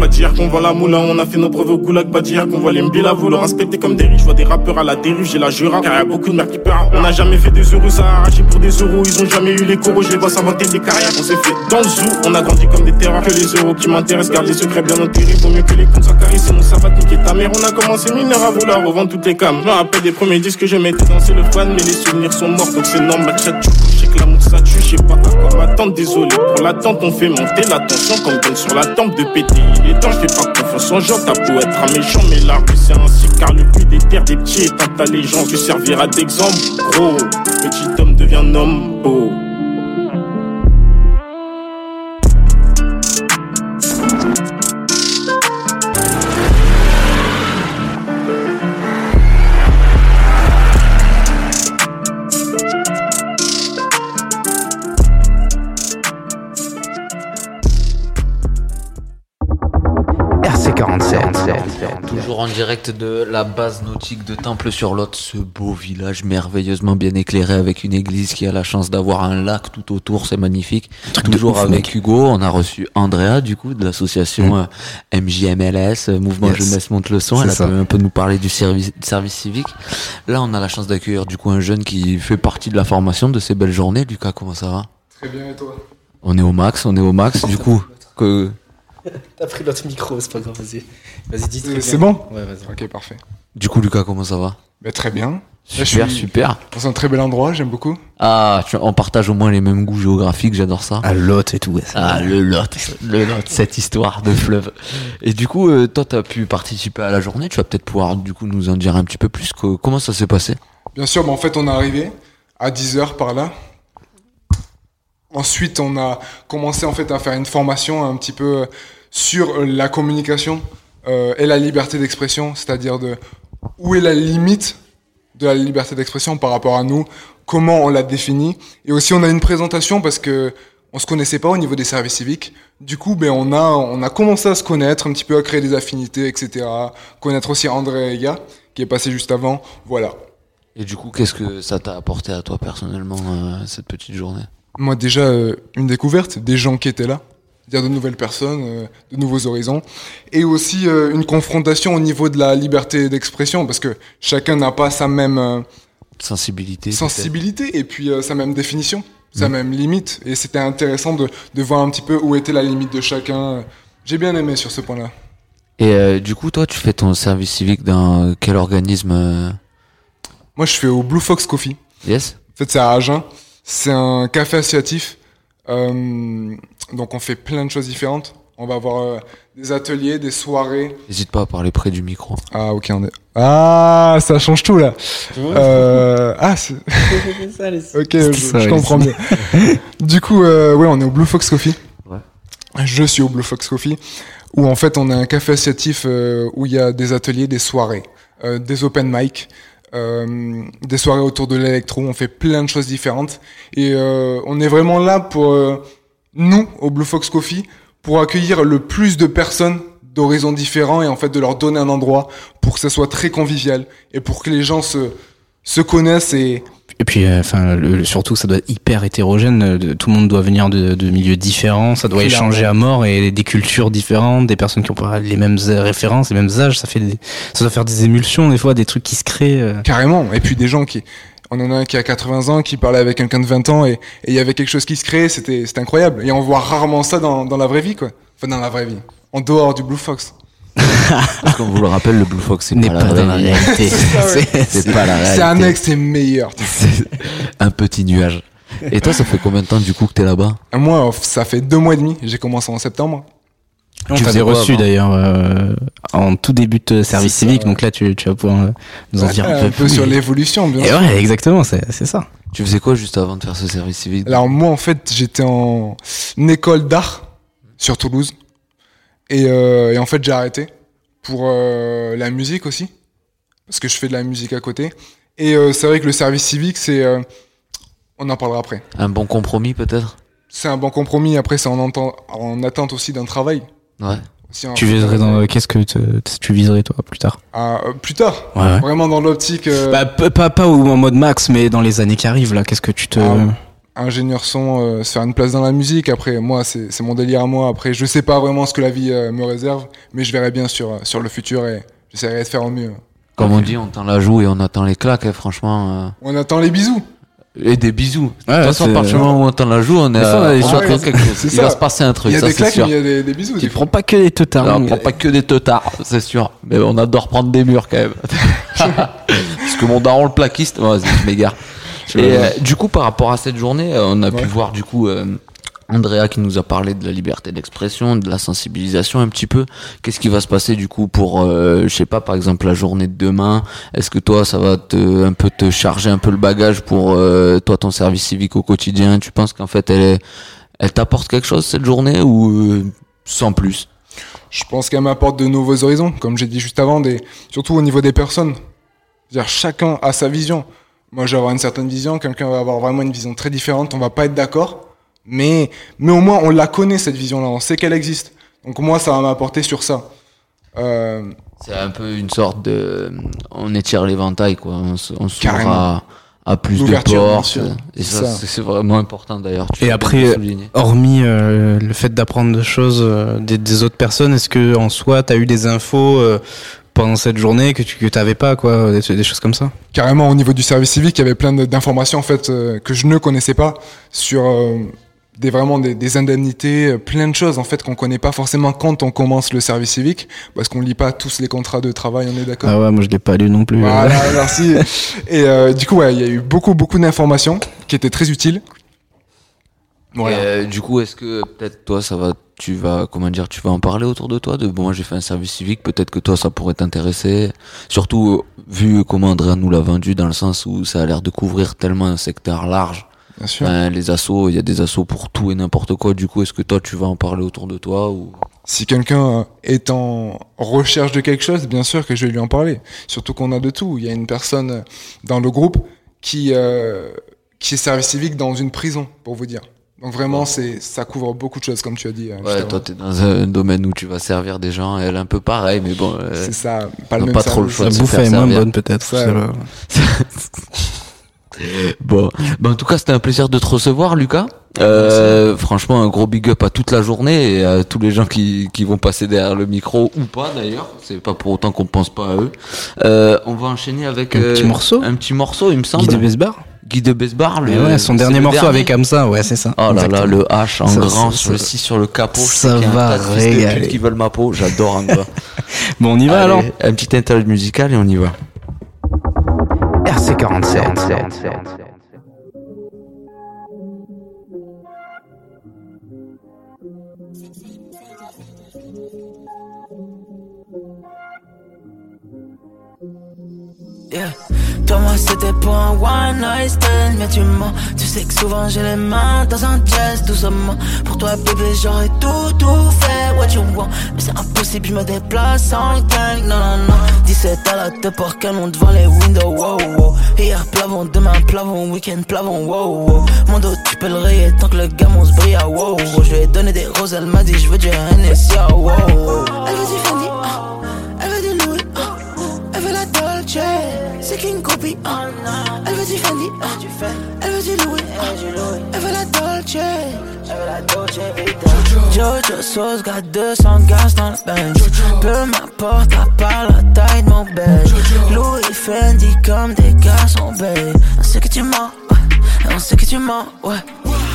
Pas dire qu'on voit la moula, on a fait nos preuves au goulag. Pas dire qu'on voit les mbila vouloir inspecter comme des riches. Je vois des rappeurs à la dérive, j'ai la jura. Car y a beaucoup de mecs qui peur. On a jamais fait des euros, ça a arraché pour des euros. Ils ont jamais eu les coraux, je les vois s'inventer des carrières. On s'est fait dans le zoo, on a grandi comme des terreurs. Que les euros qui m'intéressent, garde les secrets bien enterrés. Vaut mieux que les comptes soient carrés, sinon ça va niquer ta mère. On a commencé mineur à vouloir revendre toutes les cams. Je me des premiers disques que je mettais danser le fan, mais les souvenirs sont morts, donc c'est normal. Chat, tu je pas. Désolé pour l'attente, on fait monter la tension comme donne sur la tempe de péter. Il est temps, je fais pas confiance en gens, t'as beau être un méchant, mais la rue c'est ainsi, car le plus des terres des petits étant ta légende, tu serviras d'exemple, gros. Petit homme devient homme beau. Toujours en direct de la base nautique de Temple-sur-Lot, ce beau village merveilleusement bien éclairé avec une église qui a la chance d'avoir un lac tout autour, c'est magnifique. Toujours ouf, avec mec. Hugo, on a reçu Andrea du coup de l'association euh, MJMLS, euh, Mouvement Yes. Jeunesse Monte le Son. Elle a ça. pu un peu nous parler du service, service civique. Là, on a la chance d'accueillir du coup un jeune qui fait partie de la formation de ces belles journées. Lucas, comment ça va? Très bien, et toi? On est au max, on est au max. Du coup, que T'as pris l'autre micro, c'est pas grave, vas-y. Vas-y, dis Euh, C'est bon Ouais, vas-y. Ok, parfait. du coup, Lucas, comment ça va? Bah, très bien. Là, je Super, suis super. Dans un très bel endroit, j'aime beaucoup. Ah, tu- on partage au moins les mêmes goûts géographiques, j'adore ça. Ah, Lot et tout. ouais, ça Ah, le Lot, le Lot, cette histoire de fleuve. Et du coup, euh, toi, t'as pu participer à la journée. Tu vas peut-être pouvoir, du coup, nous en dire un petit peu plus. que- comment ça s'est passé? Bien sûr, bah, en fait, on est arrivé à 10h par là. Ensuite, on a commencé en fait à faire une formation un petit peu euh, sur euh, la communication euh, et la liberté d'expression, c'est-à-dire de où est la limite de la liberté d'expression par rapport à nous, comment on la définit. Et aussi, on a une présentation parce que on se connaissait pas au niveau des services civiques. Du coup, ben, on a, on a commencé à se connaître, un petit peu à créer des affinités, etc. Connaître aussi André Ega, qui est passé juste avant. Voilà. Et du coup, qu'est-ce que ça t'a apporté à toi personnellement, euh, cette petite journée? Moi, déjà, euh, une découverte, des gens qui étaient là, c'est-à-dire de nouvelles personnes, euh, de nouveaux horizons, et aussi euh, une confrontation au niveau de la liberté d'expression, parce que chacun n'a pas sa même euh, Sensibilité. sensibilité et puis sa même définition, sa Mm. même limite, et c'était intéressant de, de voir un petit peu où était la limite de chacun. J'ai bien aimé sur ce point-là. Et euh, du coup, toi, tu fais ton service civique dans quel organisme Moi, je fais au Blue Fox Coffee. Yes. En fait, c'est à Agen. C'est un café associatif. Euh, donc, on fait plein de choses différentes. On va avoir euh, des ateliers, des soirées. N'hésite pas à parler près du micro. Ah, ok, on est. Ah, ça change tout là. Euh, ah, c'est. ok, je, ça, je les comprends mieux. du coup, euh, ouais, on est au Blue Fox Coffee. Ouais. Je suis au Blue Fox Coffee, où en fait, on a un café associatif euh, où il y a des ateliers, des soirées, euh, des open mic. Euh, des soirées autour de l'électro, on fait plein de choses différentes. Et euh, on est vraiment là pour euh, nous au Blue Fox Coffee pour accueillir le plus de personnes d'horizons différents et en fait de leur donner un endroit pour que ça soit très convivial et pour que les gens se, se connaissent et, Et puis, euh, enfin, surtout, ça doit être hyper hétérogène. euh, tout le monde doit venir de, de milieux différents. Ça doit Clairement. échanger à mort et des cultures différentes, des personnes qui ont pas les mêmes euh, références, les mêmes âges. Ça fait, des, ça doit faire des émulsions des fois, des trucs qui se créent. euh. Carrément. Et puis des gens qui, on en a un qui a 80 ans, qui parlait avec quelqu'un de 20 ans, et et il y avait quelque chose qui se créait, c'était, c'était incroyable. Et on voit rarement ça dans, dans la vraie vie, quoi. Enfin, dans la vraie vie. En dehors du Blue Fox. Parce qu'on vous le rappelle, le Blue Fox, c'est N'est pas, pas la dans la réalité. C'est- C'est pas la réalité. C'est un ex, c'est meilleur. C'est un petit nuage. Et toi, ça fait combien de temps du coup que t'es là-bas Moi, ça fait deux mois et demi. J'ai commencé en septembre. On Tu quoi reçu d'ailleurs euh, en tout début de service ça, civique, donc là tu, tu vas pouvoir euh, nous en dire un un peu, peu plus. sur l'évolution, bien Et sûr. ouais, exactement, c'est c'est ça. Tu faisais quoi juste avant de faire ce service civique Alors moi, en fait, j'étais en une école d'art sur Toulouse. Et, euh, et en fait, j'ai arrêté pour euh, la musique aussi. Parce que je fais de la musique à côté. Et euh, c'est vrai que le service civique, c'est... euh, on en parlera après. Un bon compromis peut-être? C'est un bon compromis. Après, c'est en, entend- en attente aussi d'un travail. Ouais. Tu viserais dans qu'est-ce que te- tu viserais toi plus tard? Ah, euh, plus tard. Ouais, ouais. Vraiment dans l'optique... euh, Bah, pas pas en mode max, mais dans les années qui arrivent là, qu'est-ce que tu te Ah, ingénieur son, euh, se faire une place dans la musique. Après, moi, c'est c'est mon délire à moi. Après, je sais pas vraiment ce que la vie euh, me réserve, mais je verrai bien sur, euh, sur le futur et j'essaierai de faire au mieux. Comme on dit, on tend la joue et on attend les claques, hein, franchement. On attend les bisous. Et des bisous. de toute façon, à partir du moment où on tend la joue, on est, Des fois, on des quelque chose. Il ça. va se passer un truc, Il y a ça des c'est claques, sûr. mais il y a des, des bisous. Tu des prends pas que les teutards. On prend pas que des teutards, c'est sûr. Mais on adore prendre des murs quand même. Parce que mon daron le plaquiste, vas-y, je m'égare. Et euh, du coup, par rapport à cette journée, euh, on a pu voir du coup euh, Andrea qui nous a parlé de la liberté d'expression, de la sensibilisation un petit peu. Qu'est-ce qui va se passer du coup pour, euh, je sais pas, par exemple la journée de demain? Est-ce que toi, ça va te un peu te charger un peu le bagage pour euh, toi ton service civique au quotidien? Tu penses qu'en fait elle est, elle t'apporte quelque chose cette journée ou euh, sans plus? Je pense qu'elle m'apporte de nouveaux horizons, comme j'ai dit juste avant, des... surtout au niveau des personnes. C'est-à-dire chacun a sa vision. Moi, je vais avoir une certaine vision, quelqu'un va avoir vraiment une vision très différente, on va pas être d'accord, mais, mais au moins on la connaît cette vision-là, on sait qu'elle existe. Donc moi, ça va m'apporter sur ça. Euh, C'est un peu une sorte de. On étire l'éventail, quoi. On, on s'ouvre à, à plus de portes. Et C'est ça, ça. c'est vraiment important d'ailleurs. Tu Et après, hormis euh, le fait d'apprendre des choses euh, des, des autres personnes, est-ce que en soi, t'as eu des infos euh, pendant cette journée que tu que t'avais pas, quoi, des, des choses comme ça carrément au niveau du service civique, il y avait plein d'informations en fait euh, que je ne connaissais pas sur euh, des vraiment des, des indemnités, euh, plein de choses en fait qu'on connaît pas forcément quand on commence le service civique, parce qu'on lit pas tous les contrats de travail, on est d'accord? Ah ouais, moi je l'ai pas lu non plus. Voilà, merci. Et euh, du coup, ouais, il y a eu beaucoup beaucoup d'informations qui étaient très utiles. Voilà. Et, euh, du coup, est-ce que peut-être toi, ça va, tu vas, comment dire, tu vas en parler autour de toi de bon, moi j'ai fait un service civique, peut-être que toi ça pourrait t'intéresser. Surtout euh, vu comment Andrea nous l'a vendu dans le sens où ça a l'air de couvrir tellement un secteur large. Bien sûr. Ben, les assos, il y a des assos pour tout et n'importe quoi. Du coup, est-ce que toi tu vas en parler autour de toi ou? Si quelqu'un est en recherche de quelque chose, bien sûr que je vais lui en parler. Surtout qu'on a de tout. Il y a une personne dans le groupe qui, euh, qui est service civique dans une prison, pour vous dire. Donc vraiment, c'est, ça couvre beaucoup de choses, comme tu as dit. euh, juste Ouais, toi, t'es dans un domaine où tu vas servir des gens, elle un peu pareil, mais bon. euh, C'est ça, pas le a même pas trop le choix La de bouffe faire est moins bonne peut-être. Bon, ben, en tout cas, c'était un plaisir de te recevoir, Lucas. Euh, franchement, un gros big up à toute la journée et à tous les gens qui, qui vont passer derrière le micro ou pas d'ailleurs. C'est pas pour autant qu'on pense pas à eux. Euh, on va enchaîner avec Un petit morceau Un petit morceau, il me semble. Guy de Besbar Guy de Besbar. Le- ouais, son dernier le morceau avec Hamza, ouais, c'est ça. Oh là là, le H en Ça, grand ça, sur le ça- 6 sur le capot. Je ça sais qu'il y a un va tas de fils de pute régaler. qui veulent ma peau. J'adore Hamza. Bon, on y va Allez, alors Un petit interlude musical et on y va. RC47. Yeah. Toi, moi, c'était pour un one night stand, mais tu mens. Tu sais que souvent j'ai les mains dans un jazz doucement. Pour toi, bébé, j'aurais tout, tout fait, what you want? Mais c'est impossible, je me déplace en gang, non, non, non. 17 à la te pour canon devant les windows, wow, wow. Hier, plavon, demain, plavon, week-end, plavon, wow, wow. Mon dos, tu peux le rayer tant que le gamin se brille, ah, wow, wow. Je lui ai donné des roses, elle m'a dit, je veux du Hennessy, ah, wow, wow. Elle veut du Fendi, ah. Elle veut du Louis. Elle veut la Dolce, c'est qu'une copie, ah. Elle veut du Fendi, ah. Elle veut du Louis, ah. Elle veut la Dolce. Elle veut la Dolce Vita. Jojo sauce, got 200 gaz dans le bench. Peu m'importe, à part la taille de mon bench. Louis Fendi comme des garçons, babe. On sait que tu mens, ouais. On sait que tu mens, ouais.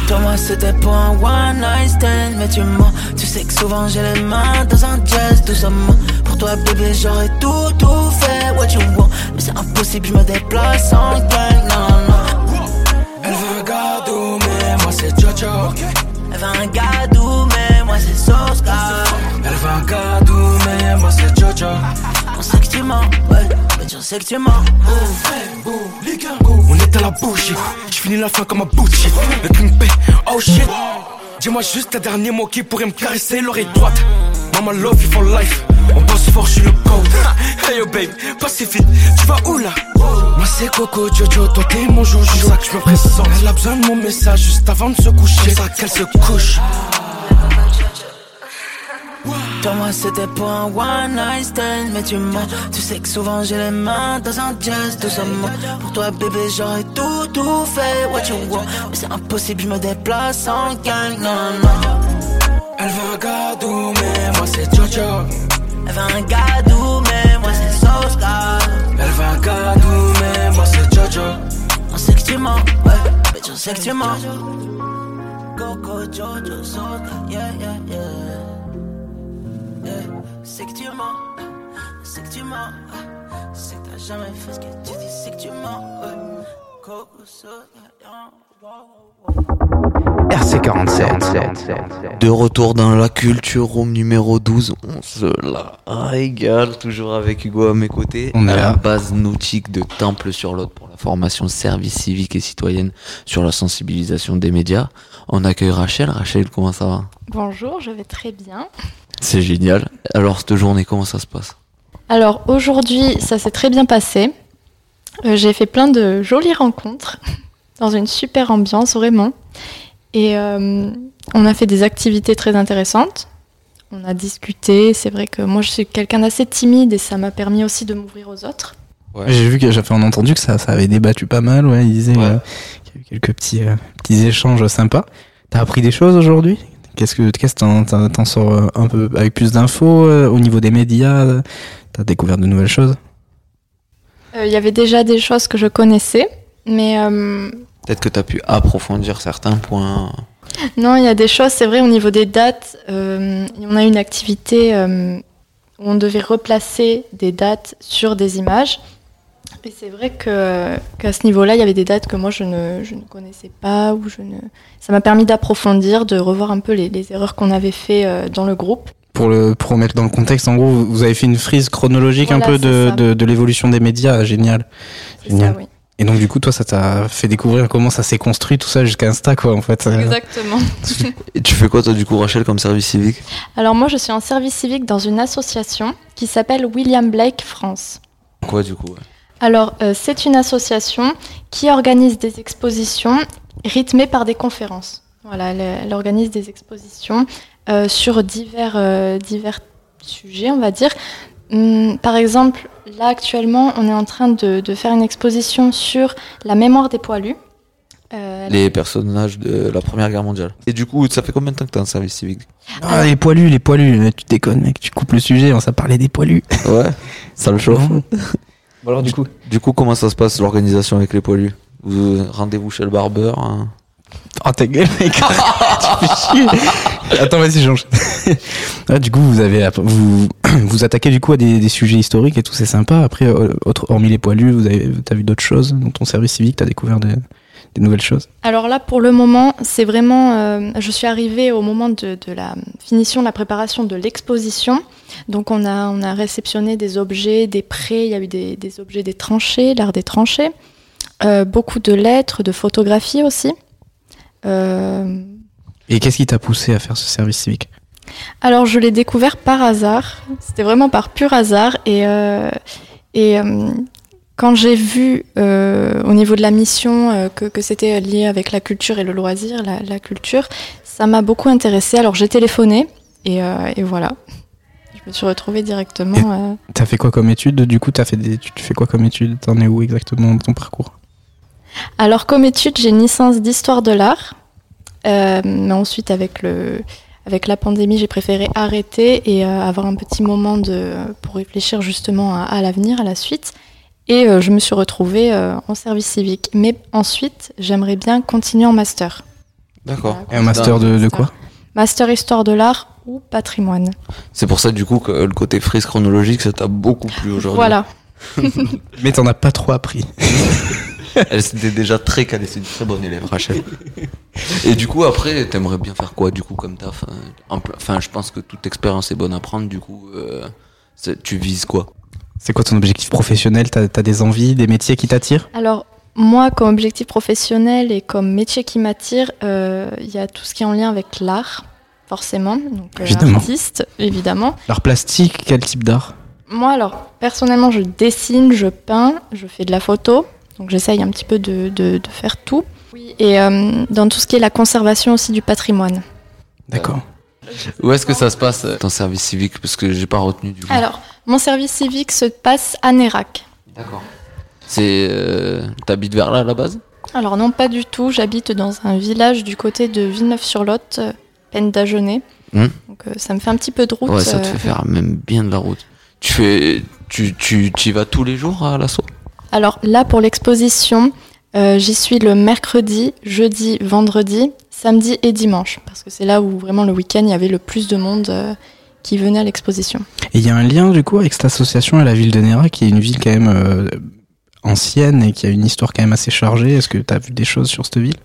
Toi, moi, c'était pour un one night stand, mais tu mens. Tu sais que souvent j'ai les mains dans un jazz, doucement. Pour toi, bébé, j'aurais tout, tout fait, what you want? Mais c'est impossible, je me déplace en gang, non, non. Elle veut un gado, mais moi c'est Jojo. Elle veut un gadou, mais moi c'est Soska. Elle veut un gado, mais moi c'est Jojo. On sait que tu mens, ouais, On est à la bougie. Je finis la fin comme un bougie. Le king oh shit. Dis-moi juste un dernier mot qui pourrait me caresser l'oreille droite. Mama love you for life. On bosse fort, je le code. Hey yo babe, passez vite. Tu vas où là? Moi c'est Coco Jojo, toi t'es mon joujou. Ça que je me présente. Elle a besoin de mon message juste avant de se coucher. Ça qu'elle se couche. Toi, moi, c'était pour un one night stand, mais tu mens. Tu sais que souvent j'ai les mains dans un jazz, doucement. Pour toi, bébé, j'aurais tout, tout fait, what you want? Mais c'est impossible, je me déplace en gang, non, non, non. Elle veut un gadou, mais moi c'est Jojo. Elle veut un gadou, mais moi c'est Soska. Elle veut un gadou, mais moi c'est Jojo. On sait que tu mens, ouais, mais tu sais que tu mens. Coco, Jojo, Soska, yeah, yeah, yeah. C'est que tu mens, c'est que tu mens, c'est que t'as jamais fait ce que tu dis, c'est que tu mens, ouais. Coco, Soska, yeah, wow, wow. RC47. De retour dans la culture room numéro 12. On se la régale toujours avec Hugo à mes côtés. On est à la base nautique de Temple-sur-Lot pour la formation service civique et citoyenne sur la sensibilisation des médias. On accueille Rachel. Rachel, comment ça va? Bonjour, je vais très bien. C'est génial. Alors, cette journée, comment ça se passe Alors aujourd'hui, ça s'est très bien passé. Euh, J'ai fait plein de jolies rencontres dans une super ambiance, vraiment. Et euh, on a fait des activités très intéressantes. On a discuté. C'est vrai que moi, je suis quelqu'un d'assez timide et ça m'a permis aussi de m'ouvrir aux autres. J'ai vu que j'avais entendu que ça, ça avait débattu pas mal. Ouais, il disait euh, qu'il y a eu quelques petits, euh, petits échanges sympas. T'as appris des choses aujourd'hui Qu'est-ce que qu'est-ce que t'en- t'en sors euh, un peu avec plus d'infos euh, au niveau des médias euh, T'as découvert de nouvelles choses? Euh, Il y avait déjà des choses que je connaissais, mais euh, Peut-être que tu as pu approfondir certains points. Non, il y a des choses, c'est vrai, au niveau des dates. euh, on a eu une activité euh, où on devait replacer des dates sur des images. Et c'est vrai que, qu'à ce niveau-là, il y avait des dates que moi, je ne, je ne connaissais pas. Ou je ne... Ça m'a permis d'approfondir, de revoir un peu les, les erreurs qu'on avait fait euh, dans le groupe. pour le pour remettre dans le contexte, en gros, vous avez fait une frise chronologique un peu de, de, de l'évolution des médias, génial. Génial. ça, oui. Et donc du coup, toi, ça t'a fait découvrir comment ça s'est construit tout ça jusqu'à Insta, quoi, en fait. Exactement. Et tu fais quoi, toi, du coup, Rachel, comme service civique? Alors moi, je suis en service civique dans une association qui s'appelle William Blake France. Quoi, du coup ouais? Alors, euh, c'est une association qui organise des expositions rythmées par des conférences. Voilà, elle, elle organise des expositions euh, sur divers, euh, divers sujets, on va dire. Hum, par exemple, là actuellement, on est en train de, de faire une exposition sur la mémoire des poilus. Euh, Les personnages de la Première Guerre mondiale. Et du coup, ça fait combien de temps que t'es en service civique? Ah, les poilus, les poilus, tu déconnes, mec, tu coupes le sujet, on s'est parlé des poilus. Ouais, ça le chauffe. Bon, alors, du coup Du coup, comment ça se passe l'organisation avec les poilus? Vous rendez-vous chez le barbeur hein? Oh ta gueule, mec. tu fais chier. Attends, vas-y, j'enchaîne. Ah, du coup, vous avez vous vous attaquez du coup à des, des sujets historiques et tout, c'est sympa. Après, euh, autre, hormis les poilus, vous avez t'as vu d'autres choses dans ton service civique, t'as découvert des, des nouvelles choses Alors là, pour le moment, c'est vraiment. euh, je suis arrivée au moment de, de la finition de la préparation de l'exposition. Donc, on a, on a réceptionné des objets, des prêts. Il y a eu des, des objets des tranchées, l'art des tranchées. Euh, beaucoup de lettres, de photographies aussi. Euh, Et qu'est-ce qui t'a poussé à faire ce service civique? Alors, je l'ai découvert par hasard. C'était vraiment par pur hasard. Et, euh, et euh, quand j'ai vu euh, au niveau de la mission euh, que, que c'était lié avec la culture et le loisir, la, la culture, ça m'a beaucoup intéressée. Alors, j'ai téléphoné et, euh, et voilà. Je me suis retrouvée directement. T'as fait quoi comme étude Du coup, t'as fait des, tu fais quoi comme étude? T'en es où exactement dans ton parcours? Alors, comme étude, j'ai une licence d'histoire de l'art. Mais ensuite, avec, le, avec la pandémie, j'ai préféré arrêter et euh, avoir un petit moment de, pour réfléchir justement à, à l'avenir, à la suite. Et euh, je me suis retrouvée euh, en service civique. Mais ensuite, j'aimerais bien continuer en master. D'accord. Et un master de, de quoi? Master histoire de l'art ou patrimoine. C'est pour ça du coup que le côté frise chronologique, ça t'a beaucoup plu aujourd'hui. Voilà. Mais t'en as pas trop appris. Elle c'était déjà très calée, c'est une très bonne élève, Rachel. Et du coup, après, t'aimerais bien faire quoi, du coup, comme taf? Enfin, je pense que toute expérience est bonne à prendre, du coup, euh, tu vises quoi? C'est quoi ton objectif professionnel? T'as as des envies, des métiers qui t'attirent? Alors, moi, comme objectif professionnel et comme métier qui m'attire, euh, il y a tout ce qui est en lien avec l'art, forcément. Donc, euh, Évidemment. artiste, évidemment. L'art plastique, quel type d'art? Moi, alors, personnellement, je dessine, je peins, je fais de la photo. Donc, j'essaye un petit peu de, de- de faire tout. Oui, et euh, dans tout ce qui est la conservation aussi du patrimoine. D'accord. Où est-ce que ça se passe, euh, ton service civique? Parce que j'ai pas retenu, du coup. Alors, mon service civique se passe à Nérac. D'accord. C'est. Euh, T'habites vers là, à la base? Alors, non, pas du tout. J'habite dans un village du côté de Villeneuve-sur-Lot, euh, peine d'Agenais. Hmm. Donc, euh, ça me fait un petit peu de route. Ouais, ça te fait faire même bien de la route. Tu fais. Tu, tu, tu y vas tous les jours à l'assaut? Alors là, pour l'exposition, euh, j'y suis le mercredi, jeudi, vendredi, samedi et dimanche. Parce que c'est là où vraiment le week-end, il y avait le plus de monde euh, qui venait à l'exposition. Et il y a un lien du coup avec cette association à la ville de Nérac, qui est une ville quand même euh, ancienne et qui a une histoire quand même assez chargée. Est-ce que tu as vu des choses sur cette ville?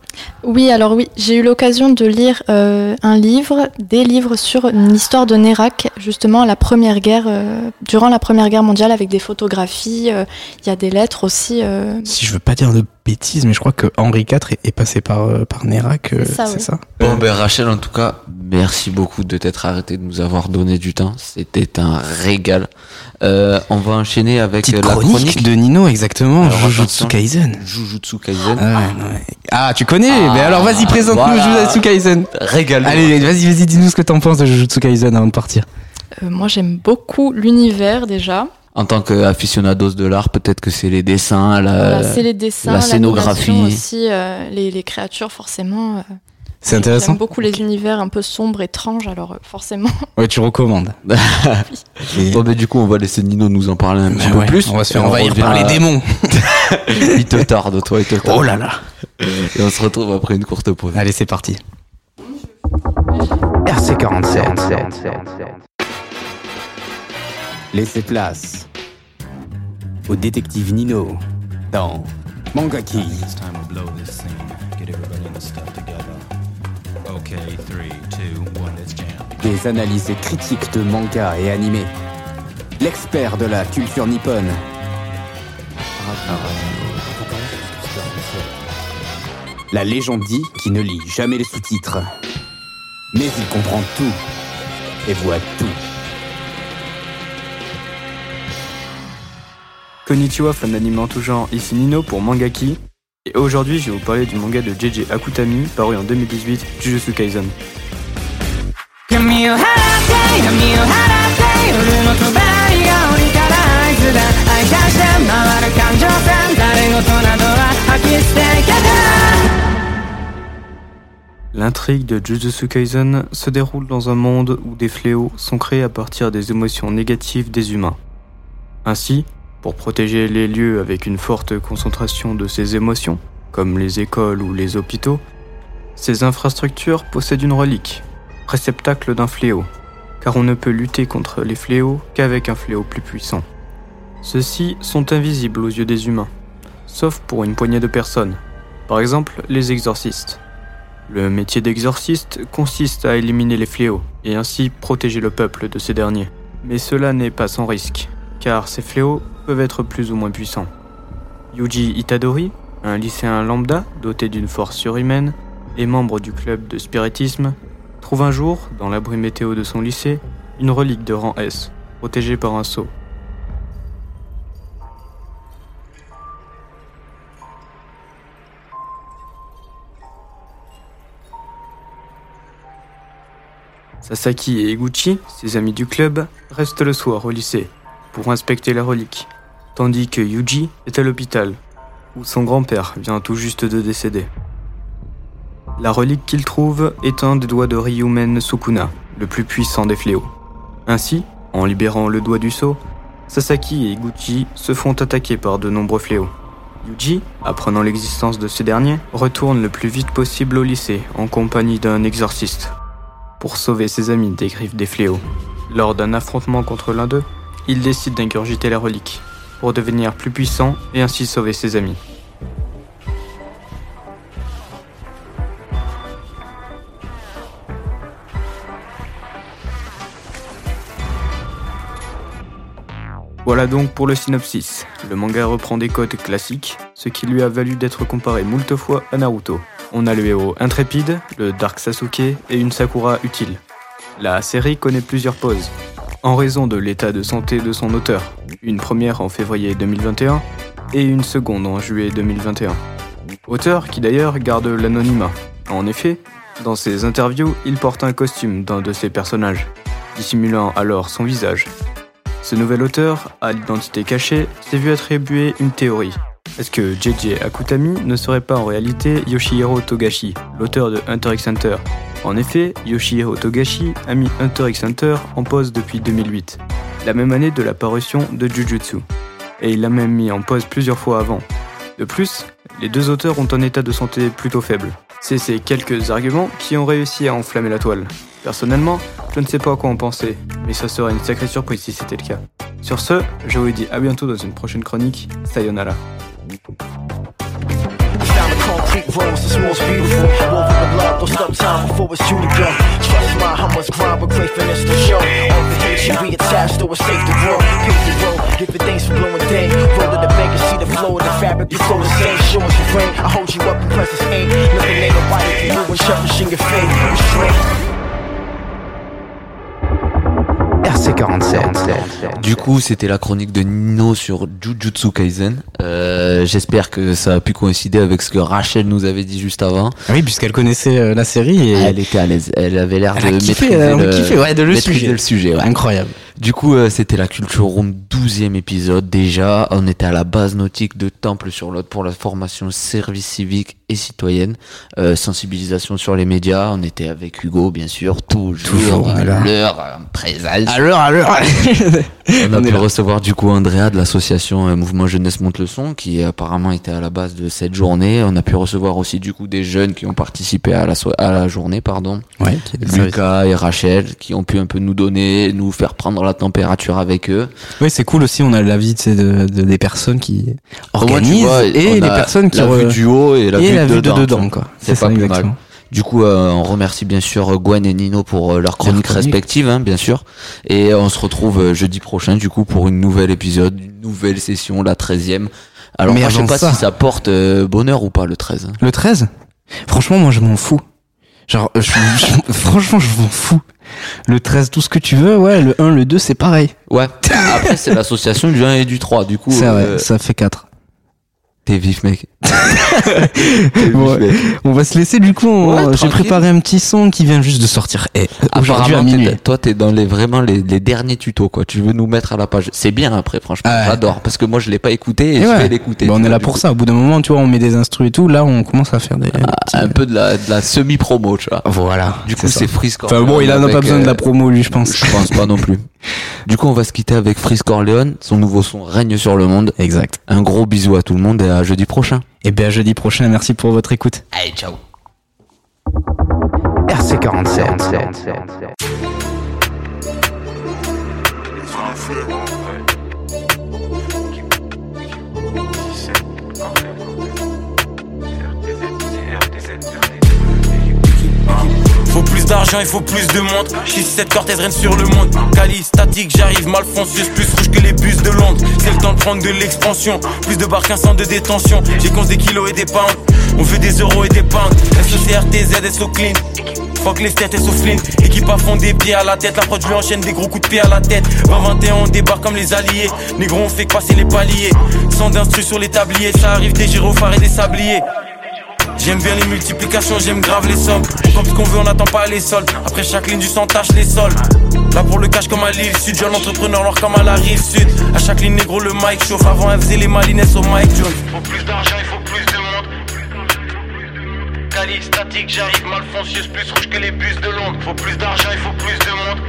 Oui, alors oui, j'ai eu l'occasion de lire euh, un livre, des livres sur une histoire de Nérac, justement la première guerre, euh, durant la Première Guerre mondiale, avec des photographies. euh, Il y a des lettres aussi. euh, Si je veux pas dire de bêtises, mais je crois que Henri IV est, est passé par, euh, par Nérac, C'est ça, c'est oui. ça Bon, ben Rachel, en tout cas, merci beaucoup de t'être arrêté de nous avoir donné du temps. C'était un régal. Euh, on va enchaîner avec Petite euh, la chronique, chronique de Nino, exactement. Alors, Jujutsu. Kaisen. Jujutsu Kaisen. Ah, ouais. Ah, tu connais Ah, Mais alors vas-y, présente-nous voilà. Jujutsu Kaisen. Régale. Allez, vas-y, vas-y, dis-nous ce que t'en penses de Jujutsu Kaisen avant de partir. euh, moi, j'aime beaucoup l'univers déjà. En tant qu'aficionados de l'art, peut-être que c'est les dessins, la, Voilà, c'est les dessins, la l'animation scénographie. aussi, euh, les, les créatures forcément. euh, C'est intéressant. J'aime beaucoup les univers un peu sombres, étranges, alors euh, forcément. Ouais, tu recommandes. Bon, ben, du coup, on va laisser Nino nous en parler un petit peu ouais, plus. on va se faire envahir revient par les démons. il te tarde, toi, il te tarde. Oh là là. Et on se retrouve après une courte pause. Allez, c'est parti. RC47. Laissez place au détective Nino dans Mangaki. Des analyses critiques de manga et animés. L'expert de la culture nippone. La légende dit qu'il ne lit jamais les sous-titres. Mais il comprend tout et voit tout. Konnichiwa, fan d'anime en tout genre, ici Nino pour Mangaki. Et aujourd'hui, je vais vous parler du manga de JJ Akutami, paru en 2018, Jujutsu Kaisen. L'intrigue de Jujutsu Kaisen se déroule dans un monde où des fléaux sont créés à partir des émotions négatives des humains. Ainsi, pour protéger les lieux avec une forte concentration de ces émotions, comme les écoles ou les hôpitaux, ces infrastructures possèdent une relique, réceptacle d'un fléau, car on ne peut lutter contre les fléaux qu'avec un fléau plus puissant. Ceux-ci sont invisibles aux yeux des humains, sauf pour une poignée de personnes, Par exemple, les exorcistes. Le métier d'exorciste consiste à éliminer les fléaux et ainsi protéger le peuple de ces derniers. Mais cela n'est pas sans risque, car ces fléaux peuvent être plus ou moins puissants. Yuji Itadori, un lycéen lambda doté d'une force surhumaine et membre du club de spiritisme, trouve un jour, dans l'abri météo de son lycée, une relique de rang S, protégée par un sceau. Sasaki et Eguchi, ses amis du club, restent le soir au lycée pour inspecter la relique, tandis que Yuji est à l'hôpital, où son grand-père vient tout juste de décéder. La relique qu'il trouve est un des doigts de Ryumen Sukuna, le plus puissant des fléaux. Ainsi, en libérant le doigt du sceau, Sasaki et Eguchi se font attaquer par de nombreux fléaux. Yuji, apprenant l'existence de ce dernier, retourne le plus vite possible au lycée en compagnie d'un exorciste pour sauver ses amis des griffes des fléaux. Lors d'un affrontement contre l'un d'eux, il décide d'ingurgiter la relique pour devenir plus puissant et ainsi sauver ses amis. Voilà donc pour le synopsis. Le manga reprend des codes classiques, ce qui lui a valu d'être comparé moult fois à Naruto. On a le héros intrépide, le Dark Sasuke et une Sakura utile. La série connaît plusieurs pauses, en raison de l'état de santé de son auteur. Une première en février 2021 et une seconde en juillet 2021. Auteur qui d'ailleurs garde l'anonymat. En effet, dans ses interviews, il porte un costume d'un de ses personnages, dissimulant alors son visage. Ce nouvel auteur, à l'identité cachée, s'est vu attribuer une théorie. Est-ce que JJ Akutami ne serait pas en réalité Yoshihiro Togashi, l'auteur de Hunter x Hunter? En effet, Yoshihiro Togashi a mis Hunter x Hunter en pause depuis 2008, la même année de la parution de Jujutsu. Et il l'a même mis en pause plusieurs fois avant. De plus, les deux auteurs ont un état de santé plutôt faible. C'est ces quelques arguments qui ont réussi à enflammer la toile. Personnellement, je ne sais pas à quoi en penser, mais ça serait une sacrée surprise si c'était le cas. Sur ce, je vous dis à bientôt dans une prochaine chronique. Sayonara. Concrete rose, it's most beautiful. Woven with love, don't stop time before it's due to go. Trust my hummus grind with great finesse to show. All the hate should be attached, though it's safe to grow. Pave the road, give it thanks for blowing day. Roll to the bank and see the flow of the fabric, you flow the same. Show us your rain, I hold you up in presence ain't. Looking ain't nobody you and cherishing your faith. Restraint. RC47. Du coup, c'était la chronique de Nino sur Jujutsu Kaisen. Euh, J'espère que ça a pu coïncider avec ce que Rachel nous avait dit juste avant. Oui, puisqu'elle connaissait euh, la série et Elle était à l'aise. Elle avait l'air de kiffé, maîtriser le, kiffé, ouais, de le maîtriser sujet. le sujet. ouais. incroyable. Du coup, euh, c'était la Culture Room 12e épisode. Déjà, on était à la base nautique de Temple sur l'autre pour la formation service civique et citoyenne. Euh, sensibilisation sur les médias. On était avec Hugo, bien sûr. Toujours, Toujours, à voilà. l'heure, À l'heure, à l'heure. On a On pu là. recevoir du coup Andrea de l'association euh, Mouvement Jeunesse Monte le Son qui apparemment était à la base de cette journée. On a pu recevoir aussi du coup des jeunes qui ont participé à la, so- à la journée, pardon. Ouais, Lucas et Rachel qui ont pu un peu nous donner, nous faire prendre la température avec eux. Oui, c'est cool aussi. On a l'avis tu sais, de, de- des personnes qui organisent vois, et les personnes qui la vue du haut et la vue, la de, vue de dedans, quoi. C'est ça, pas plus exactement. mal. Du coup, euh, on remercie bien sûr Gwen et Nino pour euh, leurs chroniques chroniques. respectives, hein, bien sûr. Et on se retrouve euh, jeudi prochain, du coup, pour une nouvelle épisode, une nouvelle session, la 13e. Alors, Mais moi, je sais pas ça- si ça porte euh, bonheur ou pas, le 13. hein. Le 13 Franchement, moi, je m'en fous. Genre, euh, je, je- franchement, je m'en fous. Le 13, tout ce que tu veux, ouais, le 1, le 2, c'est pareil. Ouais. Après, c'est l'association du 1 et du 3, du coup. C'est vrai, euh, ça fait 4. T'es vif, mec. Bon, on va se laisser, du coup, Ouais, j'ai préparé un petit son qui vient juste de sortir. Eh, aujourd'hui à minuit. toi, t'es dans les vraiment les, les derniers tutos, quoi. Tu veux nous mettre à la page. C'est bien après, franchement. Ah ouais. J'adore parce que moi, je l'ai pas écouté et, Et je ouais. vais l'écouter. Bah, on est là pour coup. ça. Au bout d'un moment, tu vois, on met des instrus et tout. Là, on commence à faire des. petits- Un peu de la, de la semi-promo, tu vois. Voilà. Du coup, c'est Freeze Enfin bon, il en a pas besoin de euh, la promo, lui, je pense. Je pense pas non plus. Du coup, on va se quitter avec Freeze Corleone. Son nouveau son règne sur le monde. Exact. Un gros bisou à tout le monde et à jeudi prochain. Et bien, jeudi prochain, merci pour votre écoute. Allez, ciao. RC47. Il faut plus de monde. Si cette cortèse règne sur le monde. Cali, statique, j'arrive, malfoncieuse, plus rouge que les bus de Londres. C'est le temps de prendre de l'expansion. Plus de barques qu'un centre de détention. J'ai compte des kilos et des pounds. On veut des euros et des pounds. SOCRTZ, SO clean? Fuck les têtes et soufflines. Équipe à fond des pieds à la tête. La prod lui enchaîne des gros coups de pied à la tête. 20-21, on débarque comme les alliés. Négro, on fait que passer les paliers. Sans d'instru sur les tabliers. Ça arrive des gyrophares et des sabliers. J'aime bien les multiplications, j'aime grave les sommes. Comme ce qu'on veut, on n'attend pas les soldes. Après chaque ligne du sang tâche les sols. Là pour le cash comme à l'île sud, jeune entrepreneur noir comme à la rive sud. À chaque ligne négro, le mic chauffe. Avant, elle faisait les malines au Mike Jones. Faut plus d'argent, il faut plus de monde. Cali statique, j'arrive malfoncieuse, plus rouge que les bus de Londres. Faut plus d'argent, il faut plus de monde.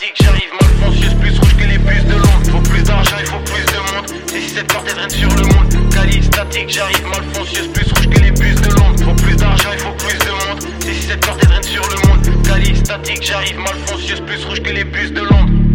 J'arrive malfoncieuse, plus rouge que les bus de Londres. Faut plus d'argent, il faut plus de monde. Et si cette porte règne sur le monde. Cali statique, j'arrive malfoncieuse, plus rouge que les bus de Londres. Faut plus d'argent, il faut plus de monde. Et si cette porte règne sur le monde. Cali statique, j'arrive malfoncieuse, plus rouge que les bus de Londres.